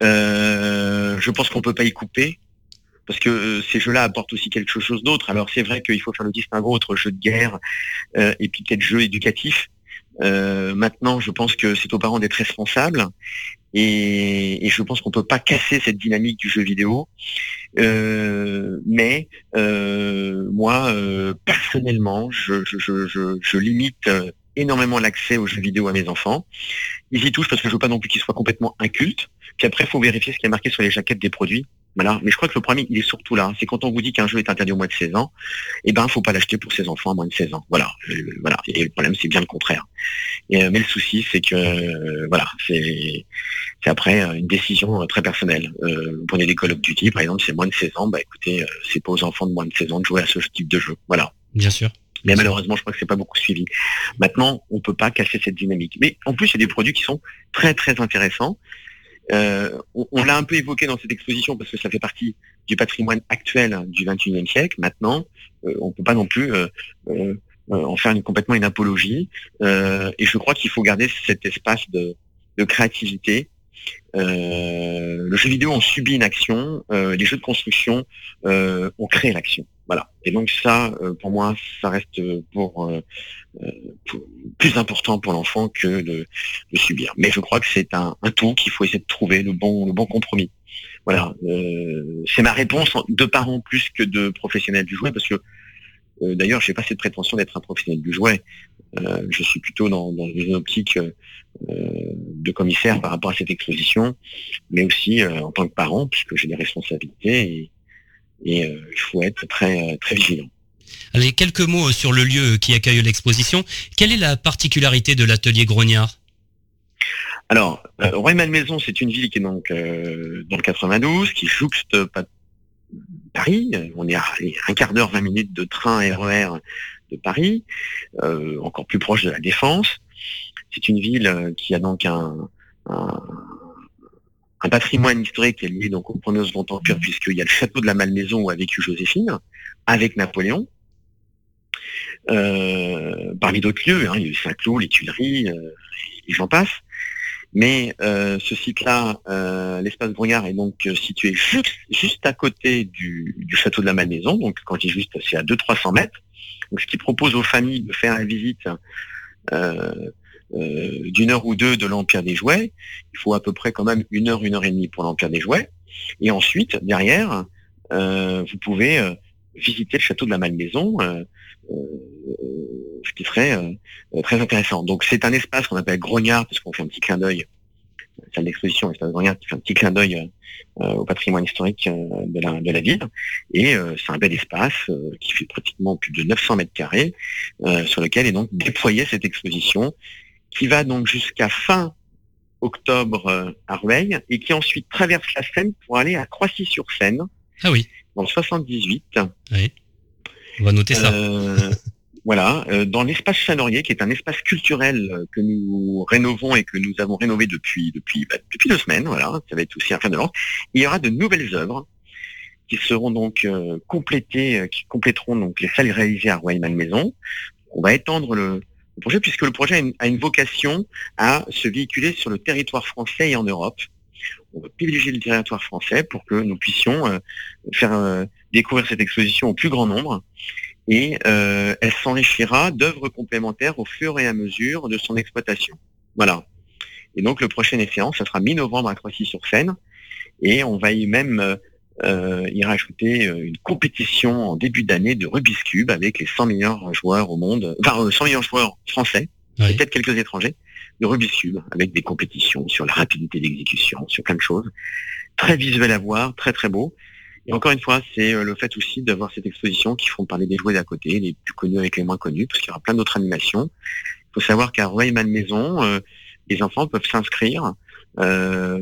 Je pense qu'on peut pas y couper. parce que euh, ces jeux-là apportent aussi quelque chose d'autre. Alors c'est vrai qu'il faut faire le distinguo entre jeux de guerre euh, et puis peut-être jeux éducatifs. Euh, maintenant, je pense que c'est aux parents d'être responsables et, je pense qu'on peut pas casser cette dynamique du jeu vidéo. mais moi, personnellement, je, je limite énormément l'accès aux jeux vidéo à mes enfants. Ils y touchent parce que je veux pas non plus qu'ils soient complètement incultes. Puis après, il faut vérifier ce qui est marqué sur les jaquettes des produits. Voilà. Mais je crois que le problème, il est surtout là. C'est quand on vous dit qu'un jeu est interdit au moins de 16 ans, eh ben, faut pas l'acheter pour ses enfants à moins de 16 ans. Voilà. Euh, voilà. Et le problème, c'est bien le contraire. Et, euh, mais le souci, c'est que, euh, voilà, c'est, c'est après une décision très personnelle. vous prenez des Call of Duty, par exemple, c'est moins de 16 ans, bah écoutez, c'est pas aux enfants de moins de 16 ans de jouer à ce type de jeu. Voilà. Bien sûr. Mais malheureusement, je crois que c'est pas beaucoup suivi. Maintenant, on peut pas casser cette dynamique. Mais en plus, il y a des produits qui sont très très intéressants. Euh, on, l'a un peu évoqué dans cette exposition parce que ça fait partie du patrimoine actuel du 21e siècle. Maintenant, euh, on ne peut pas non plus euh, en faire complètement une apologie. et je crois qu'il faut garder cet espace de, créativité. le jeu vidéo, on subit une action. les jeux de construction, on crée l'action. Voilà. Et donc ça, euh, pour moi, ça reste euh, pour, plus important pour l'enfant que de, subir. Mais je crois que c'est un, tout qu'il faut essayer de trouver le bon, le bon compromis. Voilà. Euh, c'est ma réponse de parents plus que de professionnels du jouet, parce que d'ailleurs, je n'ai pas cette prétention d'être un professionnel du jouet. je suis plutôt dans, une optique de commissaire par rapport à cette exposition, mais aussi en tant que parent, puisque j'ai des responsabilités et, et euh, il faut être très, euh, très vigilant. Allez, quelques mots sur le lieu qui accueille l'exposition. Quelle est la particularité de l'atelier Grognard? Alors, euh, Maison, c'est une ville qui est donc euh, dans le 92, qui jouxte Paris. On est à un quart d'heure, 20 minutes de train RER e de Paris, encore plus proche de la Défense. C'est une ville qui a donc un, un patrimoine historique qui est lié donc au premier Second Empire, puisqu'il y a le château de la Malmaison où a vécu Joséphine, avec Napoléon. Euh, parmi d'autres lieux, hein, il y a eu Saint-Cloud, les Tuileries, euh, et j'en passe. Mais euh, ce site-là, l'espace Brouillard, est donc situé juste, à côté du, château de la Malmaison, donc quand il est juste, c'est à 200-300 mètres. Donc, ce qui propose aux familles de faire la visite euh, d'une heure ou deux de l'Empire des Jouets. Il faut à peu près quand même une heure, une heure et demie pour l'Empire des Jouets. Et ensuite, derrière, euh, vous pouvez euh, visiter le château de la Malmaison, ce qui serait très intéressant. Donc c'est un espace qu'on appelle grognard, parce qu'on fait un petit clin d'œil, c'est une exposition, espace grognard qui fait un petit clin d'œil au patrimoine historique de, la, de la ville. Et c'est un bel espace qui fait pratiquement plus de 900 mètres carrés, sur lequel est donc déployée cette exposition qui va donc jusqu'à fin octobre euh, à Rueil et qui ensuite traverse la Seine pour aller à Croissy-sur-Seine. Ah oui. Dans le 78. Oui. On va noter ça. Euh, [LAUGHS] voilà, euh, dans l'espace Chanorier, qui est un espace culturel que nous rénovons et que nous avons rénové depuis depuis bah, depuis deux semaines. Voilà, ça va être aussi un fin de lance. Il y aura de nouvelles œuvres qui seront donc complétées, qui compléteront donc les salles réalisées à Rueil-Malmaison. On va étendre le, projet, puisque le projet a une, vocation à se véhiculer sur le territoire français et en Europe. On va privilégier le territoire français pour que nous puissions euh, faire euh, découvrir cette exposition au plus grand nombre. Et euh, elle s'enrichira d'œuvres complémentaires au fur et à mesure de son exploitation. Voilà. Et donc le prochain échéance, ça sera mi-novembre à Croissy-sur-Seine. Et on va y même euh, il rajoutait euh, une compétition en début d'année de Rubik's Cube avec les 100 meilleurs joueurs au monde, enfin 100 euh, meilleurs joueurs français, peut-être quelques étrangers, de Rubik's Cube, avec des compétitions sur la rapidité d'exécution, sur plein de choses. Très visuel à voir, très très beau. Et encore une fois, c'est le fait aussi d'avoir cette exposition qui font parler des jouets d'à côté, les plus connus avec les moins connus, parce qu'il y aura plein d'autres animations. Il faut savoir qu'à Royman Maison, les enfants peuvent s'inscrire euh,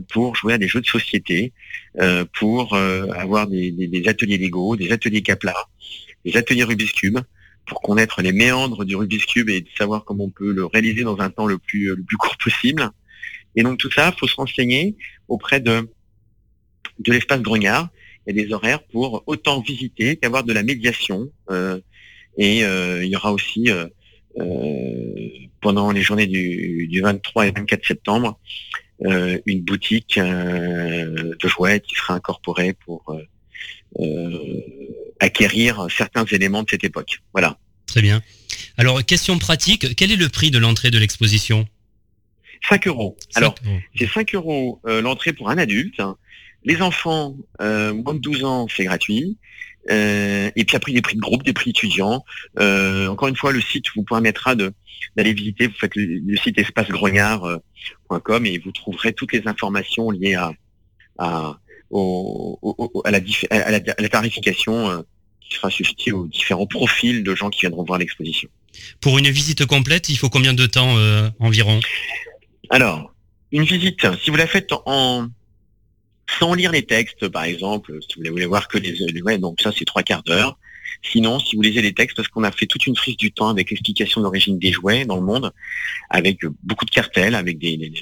pour jouer à des jeux de société, euh, pour euh, avoir des, ateliers Lego, des ateliers Capla, des ateliers Rubik's Cube, pour connaître les méandres du Rubik's Cube et de savoir comment on peut le réaliser dans un temps le plus, le plus court possible. Et donc tout ça, faut se renseigner auprès de, de l'espace Grognard. Il y a des horaires pour autant visiter qu'avoir de la médiation. et il y aura aussi pendant les journées du, du, 23 et 24 septembre euh, une boutique euh, de jouets qui sera incorporée pour acquérir certains éléments de cette époque. Voilà. Très bien. Alors, question pratique, quel est le prix de l'entrée de l'exposition? 5 euros. Alors, c'est 5 euros l'entrée pour un adulte. Les enfants, moins de 12 ans, c'est gratuit. Euh, et puis après, des prix de groupe, des prix étudiants. Euh, encore une fois, le site vous permettra d'aller visiter. Vous faites le, site espacegrognard.com et vous trouverez toutes les informations liées à, à, à, la, à, la, tarification euh, qui sera suscitée aux différents profils de gens qui viendront voir l'exposition. Pour une visite complète, il faut combien de temps environ? Alors, une visite, si vous la faites en, sans lire les textes, par exemple, si vous voulez voir que les, ouais, donc ça c'est trois quarts d'heure. Sinon, si vous lisez les textes, parce qu'on a fait toute une frise du temps avec l'explication de l'origine des jouets dans le monde, avec beaucoup de cartels, avec des,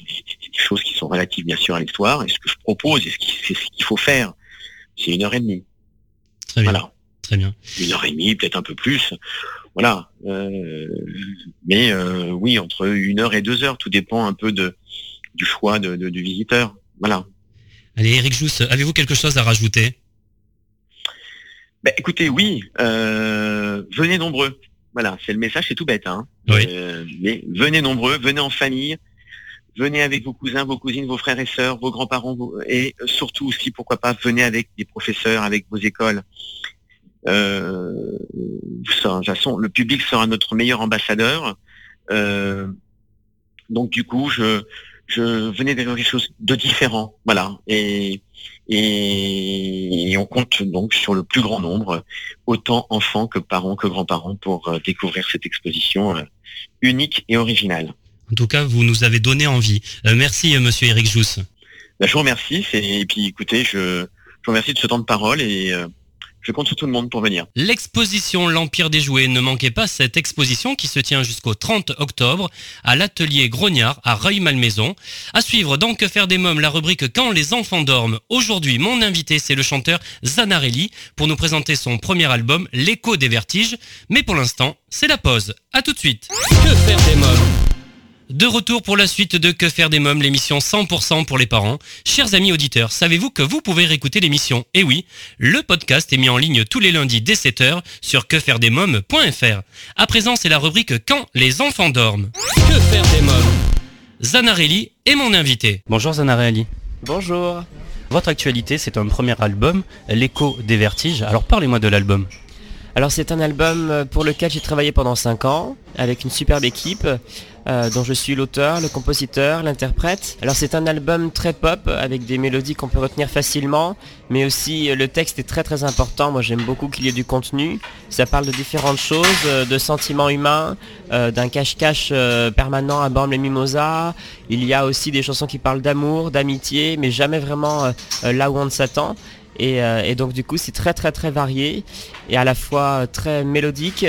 choses qui sont relatives bien sûr à l'histoire. Et ce que je propose, et ce qu'il faut faire, c'est une heure et demie. Très bien. Voilà. Très bien. Une heure et demie, peut-être un peu plus. Voilà. Euh, mais euh, oui, entre une heure et deux heures, tout dépend un peu de, du choix de, du visiteur. Voilà. Allez, Eric Jousse, avez-vous quelque chose à rajouter? Ben, Écoutez, oui, euh, venez nombreux. Voilà, c'est le message, c'est tout bête. Hein. Euh, mais venez nombreux, venez en famille, venez avec vos cousins, vos cousines, vos frères et sœurs, vos grands-parents, et surtout aussi, pourquoi pas, venez avec des professeurs, avec vos écoles. Euh, le public sera notre meilleur ambassadeur. donc du coup, je, je venais de quelque chose de différent, voilà. Et, et, on compte donc sur le plus grand nombre, autant enfants que parents que grands-parents, pour euh, découvrir cette exposition euh, unique et originale. En tout cas, vous nous avez donné envie. Euh, merci, Monsieur Eric Jousse. Ben, je vous remercie. Et puis, écoutez, je, je vous remercie de ce temps de parole et je compte sur tout le monde pour venir. L'exposition L'Empire des Jouets, ne manquez pas cette exposition qui se tient jusqu'au 30 octobre à l'atelier Grognard à Reuil-Malmaison. À suivre donc Que faire des mômes, la rubrique Quand les enfants dorment. Aujourd'hui, mon invité, c'est le chanteur Zanarelli pour nous présenter son premier album, L'écho des vertiges. Mais pour l'instant, c'est la pause. À tout de suite. Que faire des mômes? De retour pour la suite de Que faire des mômes, l'émission 100% pour les parents. Chers amis auditeurs, savez-vous que vous pouvez réécouter l'émission Et eh oui, le podcast est mis en ligne tous les lundis dès 7h sur quefairedesmômes.fr. À présent, c'est la rubrique Quand les enfants dorment. Que faire des mômes? Zanarelli est mon invité. Bonjour Zanarelli. Bonjour. Votre actualité, c'est un premier album, L'écho des vertiges. Alors parlez-moi de l'album. Alors c'est un album pour lequel j'ai travaillé pendant 5 ans avec une superbe équipe euh, dont je suis l'auteur, le compositeur, l'interprète. Alors c'est un album très pop avec des mélodies qu'on peut retenir facilement, mais aussi euh, le texte est très très important. Moi j'aime beaucoup qu'il y ait du contenu. Ça parle de différentes choses, euh, de sentiments humains, d'un cache-cache permanent à Borne les Mimosas. Il y a aussi des chansons qui parlent d'amour, d'amitié, mais jamais vraiment là où on s'attend. Et, et, donc du coup c'est très très très varié et à la fois très mélodique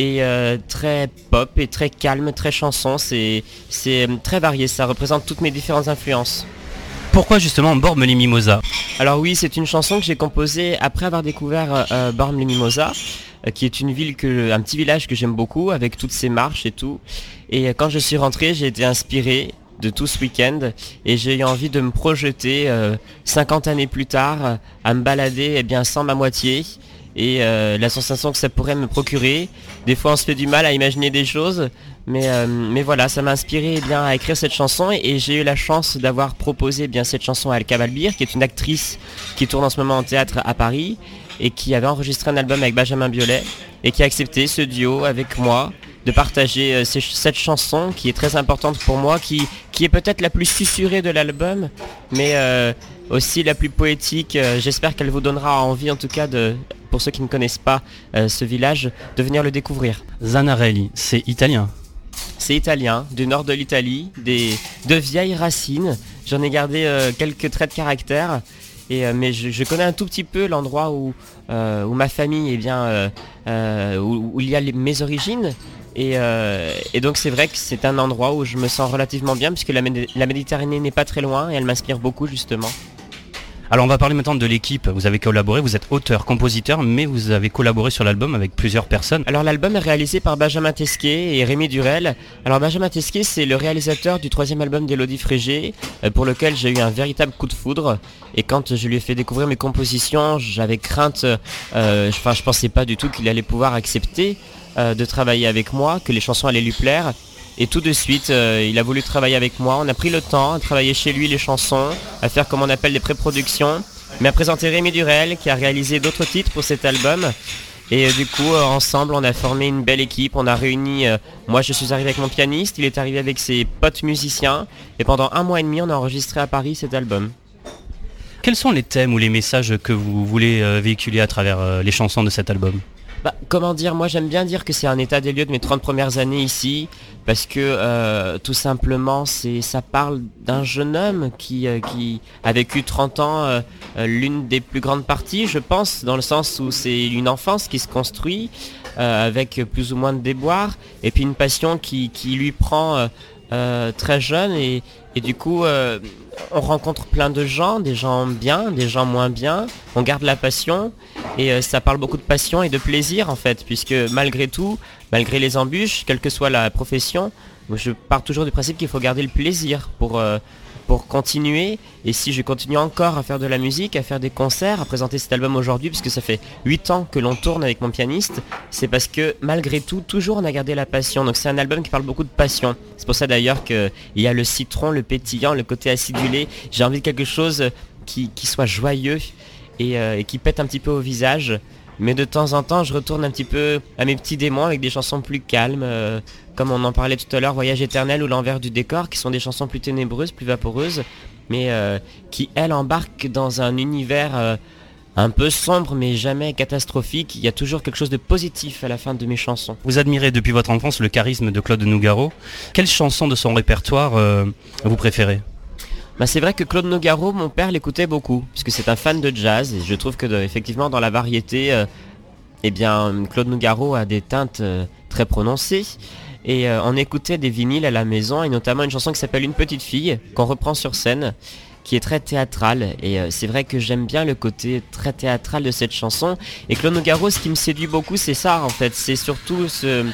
et euh, très pop et très calme, très chanson. C'est euh, très varié, ça représente toutes mes différentes influences. Pourquoi justement Bormes les Mimosas? Alors oui, c'est une chanson que j'ai composée après avoir découvert euh, Bormes les Mimosas, qui est une ville que, un petit village que j'aime beaucoup, avec toutes ses marches et tout. Et quand je suis rentré, j'ai été inspiré de tout ce week-end et j'ai eu envie de me projeter 50 années plus tard à me balader eh bien sans ma moitié et euh, la sensation que ça pourrait me procurer. Des fois on se fait du mal à imaginer des choses, mais, euh, mais voilà, ça m'a inspiré eh bien, à écrire cette chanson et, j'ai eu la chance d'avoir proposé eh bien, cette chanson à El Cavalbir, qui est une actrice qui tourne en ce moment en théâtre à Paris et qui avait enregistré un album avec Benjamin Biolay et qui a accepté ce duo avec moi de partager euh, cette chanson qui est très importante pour moi, qui, qui est peut-être la plus susurrée de l'album, mais aussi la plus poétique. J'espère qu'elle vous donnera envie en tout cas de, pour ceux qui ne connaissent pas euh, ce village, de venir le découvrir. Zanarelli, c'est italien. C'est italien, du nord de l'Italie, des, de vieilles racines. J'en ai gardé euh, quelques traits de caractère. Et, euh, mais je, connais un tout petit peu l'endroit où, où ma famille, bien, où, il y a mes origines. Et, donc c'est vrai que c'est un endroit où je me sens relativement bien puisque la, la Méditerranée n'est pas très loin et elle m'inspire beaucoup justement. Alors on va parler maintenant de l'équipe. Vous avez collaboré, vous êtes auteur, compositeur, mais vous avez collaboré sur l'album avec plusieurs personnes. Alors l'album est réalisé par Benjamin Tesquet et Rémi Durel. Alors Benjamin Tesquet, c'est le réalisateur du troisième album d'Elodie Frégé, euh, pour lequel j'ai eu un véritable coup de foudre. Et quand je lui ai fait découvrir mes compositions, j'avais crainte, euh, enfin je pensais pas du tout qu'il allait pouvoir accepter euh, de travailler avec moi, que les chansons allaient lui plaire. Et tout de suite, euh, il a voulu travailler avec moi. On a pris le temps à travailler chez lui les chansons, à faire comme on appelle des pré-productions, mais à présenter Rémi Durel qui a réalisé d'autres titres pour cet album. Et euh, du coup, euh, ensemble, on a formé une belle équipe. On a réuni. moi, je suis arrivé avec mon pianiste. Il est arrivé avec ses potes musiciens. Et pendant un mois et demi, on a enregistré à Paris cet album. Quels sont les thèmes ou les messages que vous voulez véhiculer à travers les chansons de cet album? Bah, comment dire, moi j'aime bien dire que c'est un état des lieux de mes 30 premières années ici, parce que euh, tout simplement c'est ça parle d'un jeune homme qui, euh, qui a vécu 30 ans, euh, l'une des plus grandes parties je pense, dans le sens où c'est une enfance qui se construit avec plus ou moins de déboires, et puis une passion qui, qui lui prend euh, très jeune et, du coup euh, on rencontre plein de gens, des gens bien, des gens moins bien, on garde la passion et euh, ça parle beaucoup de passion et de plaisir en fait, puisque malgré tout, malgré les embûches, quelle que soit la profession, je pars toujours du principe qu'il faut garder le plaisir pour, pour continuer. Et si je continue encore à faire de la musique, à faire des concerts, à présenter cet album aujourd'hui, puisque ça fait 8 ans que l'on tourne avec mon pianiste, c'est parce que malgré tout, toujours on a gardé la passion. Donc c'est un album qui parle beaucoup de passion. C'est pour ça d'ailleurs qu'il y a le citron, le pétillant, le côté acidulé. J'ai envie de quelque chose qui, soit joyeux euh, et qui pète un petit peu au visage. Mais de temps en temps, je retourne un petit peu à mes petits démons avec des chansons plus calmes, euh, comme on en parlait tout à l'heure, Voyage éternel ou L'envers du décor, qui sont des chansons plus ténébreuses, plus vaporeuses, mais euh, qui, elles, embarquent dans un univers euh, un peu sombre, mais jamais catastrophique. Il y a toujours quelque chose de positif à la fin de mes chansons. Vous admirez depuis votre enfance le charisme de Claude Nougaro. Quelle chanson de son répertoire vous préférez? Bah, c'est vrai que Claude Nogaro, mon père l'écoutait beaucoup, puisque c'est un fan de jazz, et je trouve que effectivement dans la variété, euh, eh bien Claude Nogaro a des teintes euh, très prononcées. Et euh, on écoutait des vinyles à la maison, et notamment une chanson qui s'appelle Une petite fille, qu'on reprend sur scène, qui est très théâtrale. Et c'est vrai que j'aime bien le côté très théâtral de cette chanson. Et Claude Nogaro, ce qui me séduit beaucoup, c'est ça en fait. C'est surtout ce,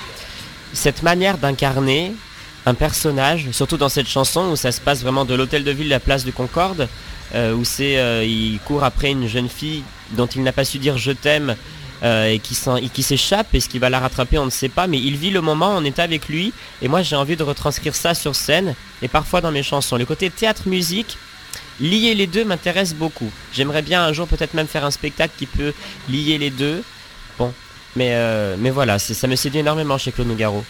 cette manière d'incarner un personnage, surtout dans cette chanson où ça se passe vraiment de l'hôtel de ville à la place de Concorde, euh, où c'est euh, il court après une jeune fille dont il n'a pas su dire je t'aime euh, et qui s'échappe et ce qui va la rattraper on ne sait pas mais il vit le moment on est avec lui et moi j'ai envie de retranscrire ça sur scène et parfois dans mes chansons. Le côté théâtre musique lier les deux m'intéresse beaucoup. J'aimerais bien un jour peut-être même faire un spectacle qui peut lier les deux. Bon mais mais voilà ça me séduit énormément chez Claude Nougaro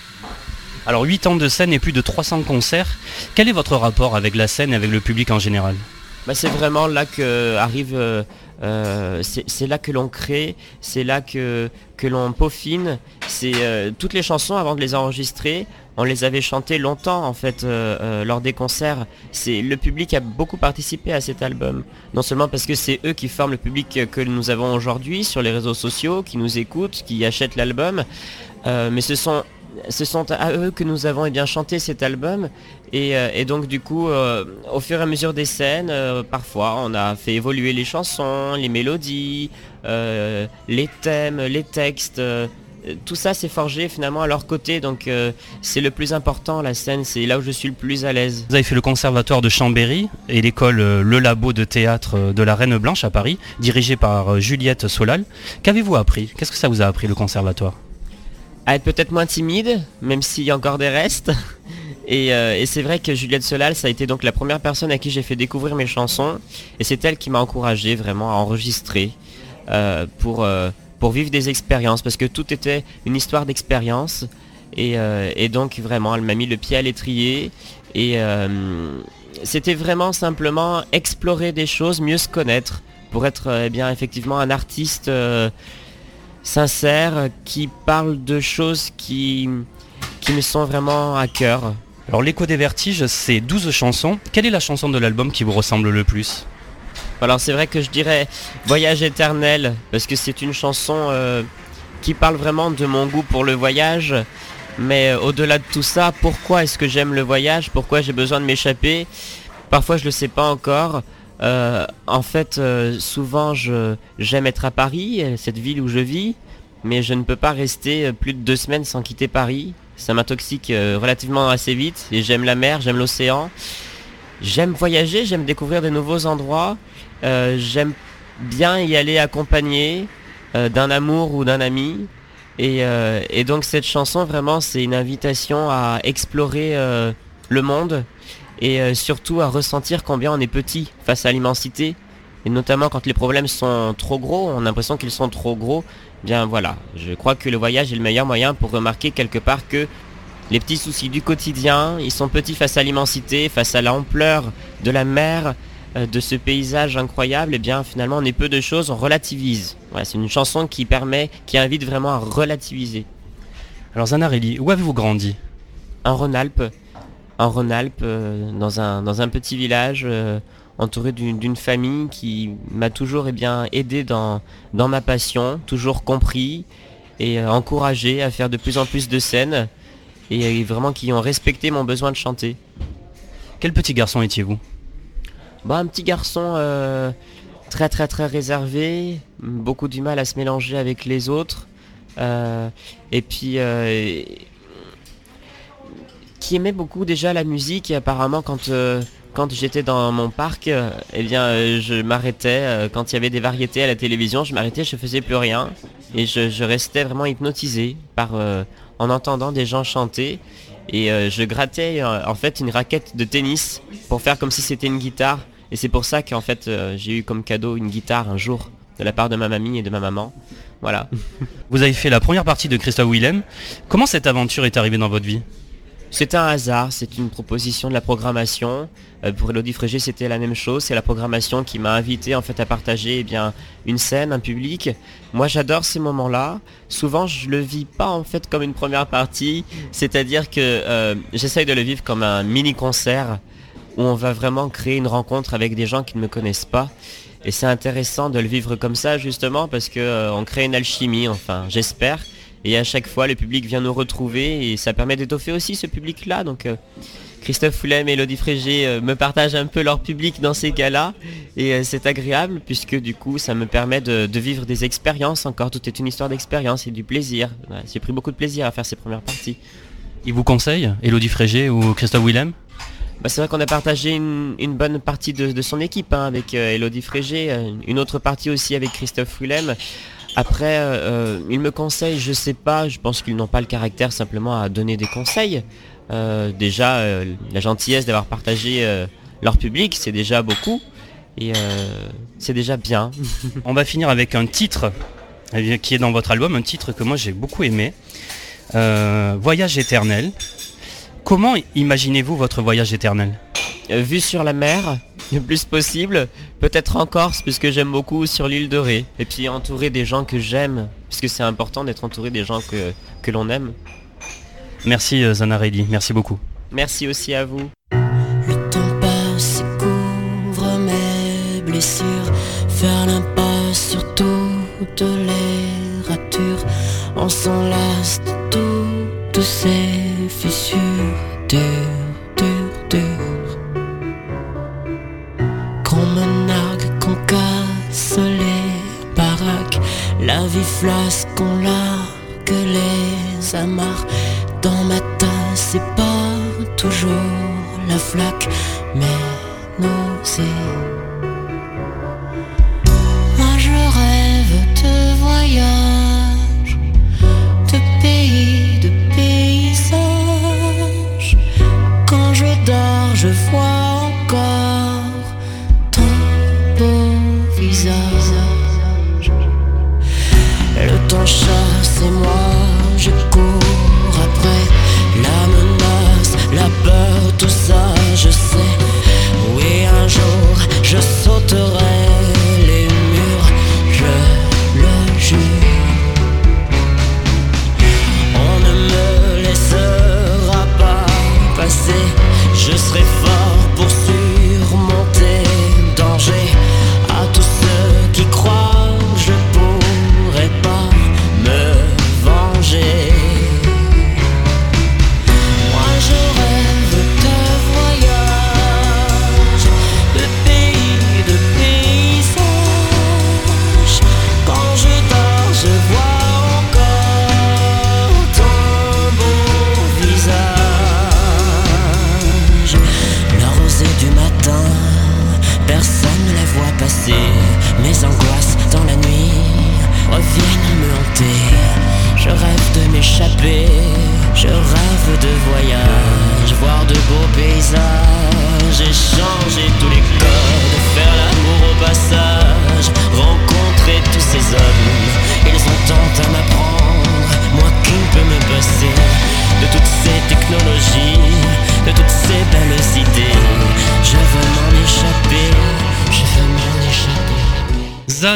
Alors 8 ans de scène et plus de 300 concerts. Quel est votre rapport avec la scène et avec le public en général? Bah, c'est vraiment là que arrive, euh, euh, c'est là que l'on crée, c'est là que, l'on peaufine. Euh, toutes les chansons avant de les enregistrer, on les avait chantées longtemps en fait euh, euh, lors des concerts. Le public a beaucoup participé à cet album, non seulement parce que c'est eux qui forment le public que nous avons aujourd'hui sur les réseaux sociaux, qui nous écoutent, qui achètent l'album, euh, mais ce sont ce sont à eux que nous avons eh bien, chanté cet album. Et, euh, donc du coup euh, au fur et à mesure des scènes euh, parfois on a fait évoluer les chansons, les mélodies, les thèmes, les textes tout ça s'est forgé finalement à leur côté. Donc c'est le plus important la scène c'est là où je suis le plus à l'aise. Vous avez fait le conservatoire de Chambéry et l'école Le Labo de théâtre de la Reine Blanche à Paris, dirigée par Juliette Solal. Qu'avez-vous appris? Qu'est-ce que ça vous a appris le conservatoire? À être peut-être moins timide, même s'il y a encore des restes. [LAUGHS] Et, euh, et c'est vrai que Juliette Solal, ça a été donc la première personne à qui j'ai fait découvrir mes chansons. Et c'est elle qui m'a encouragé vraiment à enregistrer euh, pour, euh, pour vivre des expériences. Parce que tout était une histoire d'expérience. Et, donc vraiment, elle m'a mis le pied à l'étrier. Et c'était vraiment simplement explorer des choses, mieux se connaître. Pour être eh bien effectivement un artiste sincère euh, qui parle de choses qui, qui me sont vraiment à cœur. Alors l'écho des vertiges, c'est 12 chansons. Quelle est la chanson de l'album qui vous ressemble le plus? Alors c'est vrai que je dirais Voyage éternel parce que c'est une chanson euh, qui parle vraiment de mon goût pour le voyage. Mais euh, au-delà de tout ça, pourquoi est-ce que j'aime le voyage? Pourquoi j'ai besoin de m'échapper? Parfois je le sais pas encore. En fait, souvent, j'aime être à Paris, cette ville où je vis, mais je ne peux pas rester plus de deux semaines sans quitter Paris. Ça m'intoxique relativement assez vite et j'aime la mer, j'aime l'océan. J'aime voyager, j'aime découvrir de nouveaux endroits. j'aime bien y aller accompagné d'un amour ou d'un ami. Euh, et, donc cette chanson vraiment c'est une invitation à explorer euh, le monde et euh, surtout à ressentir combien on est petit face à l'immensité. Et notamment quand les problèmes sont trop gros, on a l'impression qu'ils sont trop gros. Bien voilà, je crois que le voyage est le meilleur moyen pour remarquer quelque part que les petits soucis du quotidien, ils sont petits face à l'immensité, face à l'ampleur de la mer, euh, de ce paysage incroyable, et eh bien finalement on est peu de choses, on relativise. c'est une chanson qui permet, qui invite vraiment à relativiser. Alors Zanarelli, où avez-vous grandi? En Rhône-Alpes. En Rhône-Alpes, euh, dans, un, dans un petit village euh, entouré d'une famille qui m'a toujours eh bien, aidé dans, dans ma passion, toujours compris et encouragé à faire de plus en plus de scènes et vraiment qui ont respecté mon besoin de chanter. Quel petit garçon étiez-vous? Bah, un petit garçon euh, très très très réservé, beaucoup du mal à se mélanger avec les autres. Euh, et puis euh, qui aimait beaucoup déjà la musique et apparemment quand quand j'étais dans mon parc, eh bien je m'arrêtais quand il y avait des variétés à la télévision, je m'arrêtais, je faisais plus rien et je, restais vraiment hypnotisé par en entendant des gens chanter et je grattais en fait une raquette de tennis pour faire comme si c'était une guitare et c'est pour ça qu'en fait euh, j'ai eu comme cadeau une guitare un jour de la part de ma mamie et de ma maman. Voilà. [LAUGHS] Vous avez fait la première partie de Christophe Willem. Comment cette aventure est arrivée dans votre vie? C'est un hasard, c'est une proposition de la programmation. Euh, pour Elodie Frégé, c'était la même chose. C'est la programmation qui m'a invité en fait à partager eh une scène, un public. Moi, j'adore ces moments-là. Souvent, je le vis pas en fait comme une première partie, c'est-à-dire que euh, j'essaye de le vivre comme un mini concert où on va vraiment créer une rencontre avec des gens qui ne me connaissent pas. Et c'est intéressant de le vivre comme ça justement parce qu'on euh, crée une alchimie, enfin j'espère. Et à chaque fois le public vient nous retrouver et ça permet d'étoffer aussi ce public-là. Donc euh, Christophe Foulem et Elodie Frégé euh, me partagent un peu leur public dans ces cas-là. Et c'est agréable puisque du coup ça me permet de, vivre des expériences encore. Tout est une histoire d'expérience et du plaisir. J'ai pris beaucoup de plaisir à faire ces premières parties. Il vous conseille, Elodie Frégé ou Christophe Willem? Bah, c'est vrai qu'on a partagé une, bonne partie de, son équipe hein, avec euh, Elodie Frégé, euh, une autre partie aussi avec Christophe Willem. Après, euh, ils me conseillent, je sais pas, je pense qu'ils n'ont pas le caractère simplement à donner des conseils. déjà, la gentillesse d'avoir partagé leur public, c'est déjà beaucoup. Et c'est déjà bien. [LAUGHS] On va finir avec un titre qui est dans votre album, un titre que moi j'ai beaucoup aimé. Voyage éternel. Comment imaginez-vous votre voyage éternel? Euh, Vu sur la mer, [LAUGHS] le plus possible, peut-être en Corse, puisque j'aime beaucoup sur l'île de Ré. Et puis entouré des gens que j'aime, puisque c'est important d'être entouré des gens que, que l'on aime. Merci euh, Zanarelli, merci beaucoup. Merci aussi à vous. Le temps passe couvre mes blessures, faire l'impasse sur toutes les ratures, on s'enlace de toutes ces vie flasque, qu'on largue les amarres. Dans ma tasse, c'est pas toujours la flaque, mais nausée.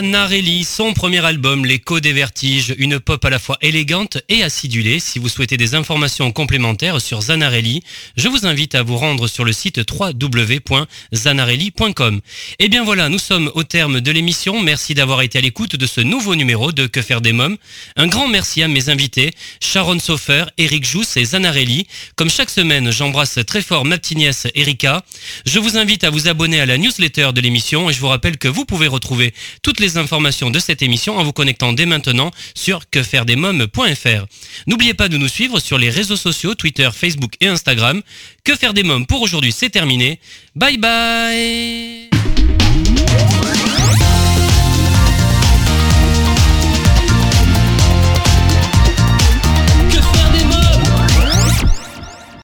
Zanarelli, son premier album, L'écho des vertiges, une pop à la fois élégante et acidulée. Si vous souhaitez des informations complémentaires sur Zanarelli, je vous invite à vous rendre sur le site www.zanarelli.com. Et bien voilà, nous sommes au terme de l'émission. Merci d'avoir été à l'écoute de ce nouveau numéro de Que faire des mômes. Un grand merci à mes invités, Sharon Sofer, Eric Jousse et Zanarelli. Comme chaque semaine, j'embrasse très fort ma petite nièce Erika. Je vous invite à vous abonner à la newsletter de l'émission et je vous rappelle que vous pouvez retrouver toutes informations de cette émission en vous connectant dès maintenant sur quefairedesmoms.fr. N'oubliez pas de nous suivre sur les réseaux sociaux, Twitter, Facebook et Instagram. Que faire des mômes pour aujourd'hui, c'est terminé. Bye bye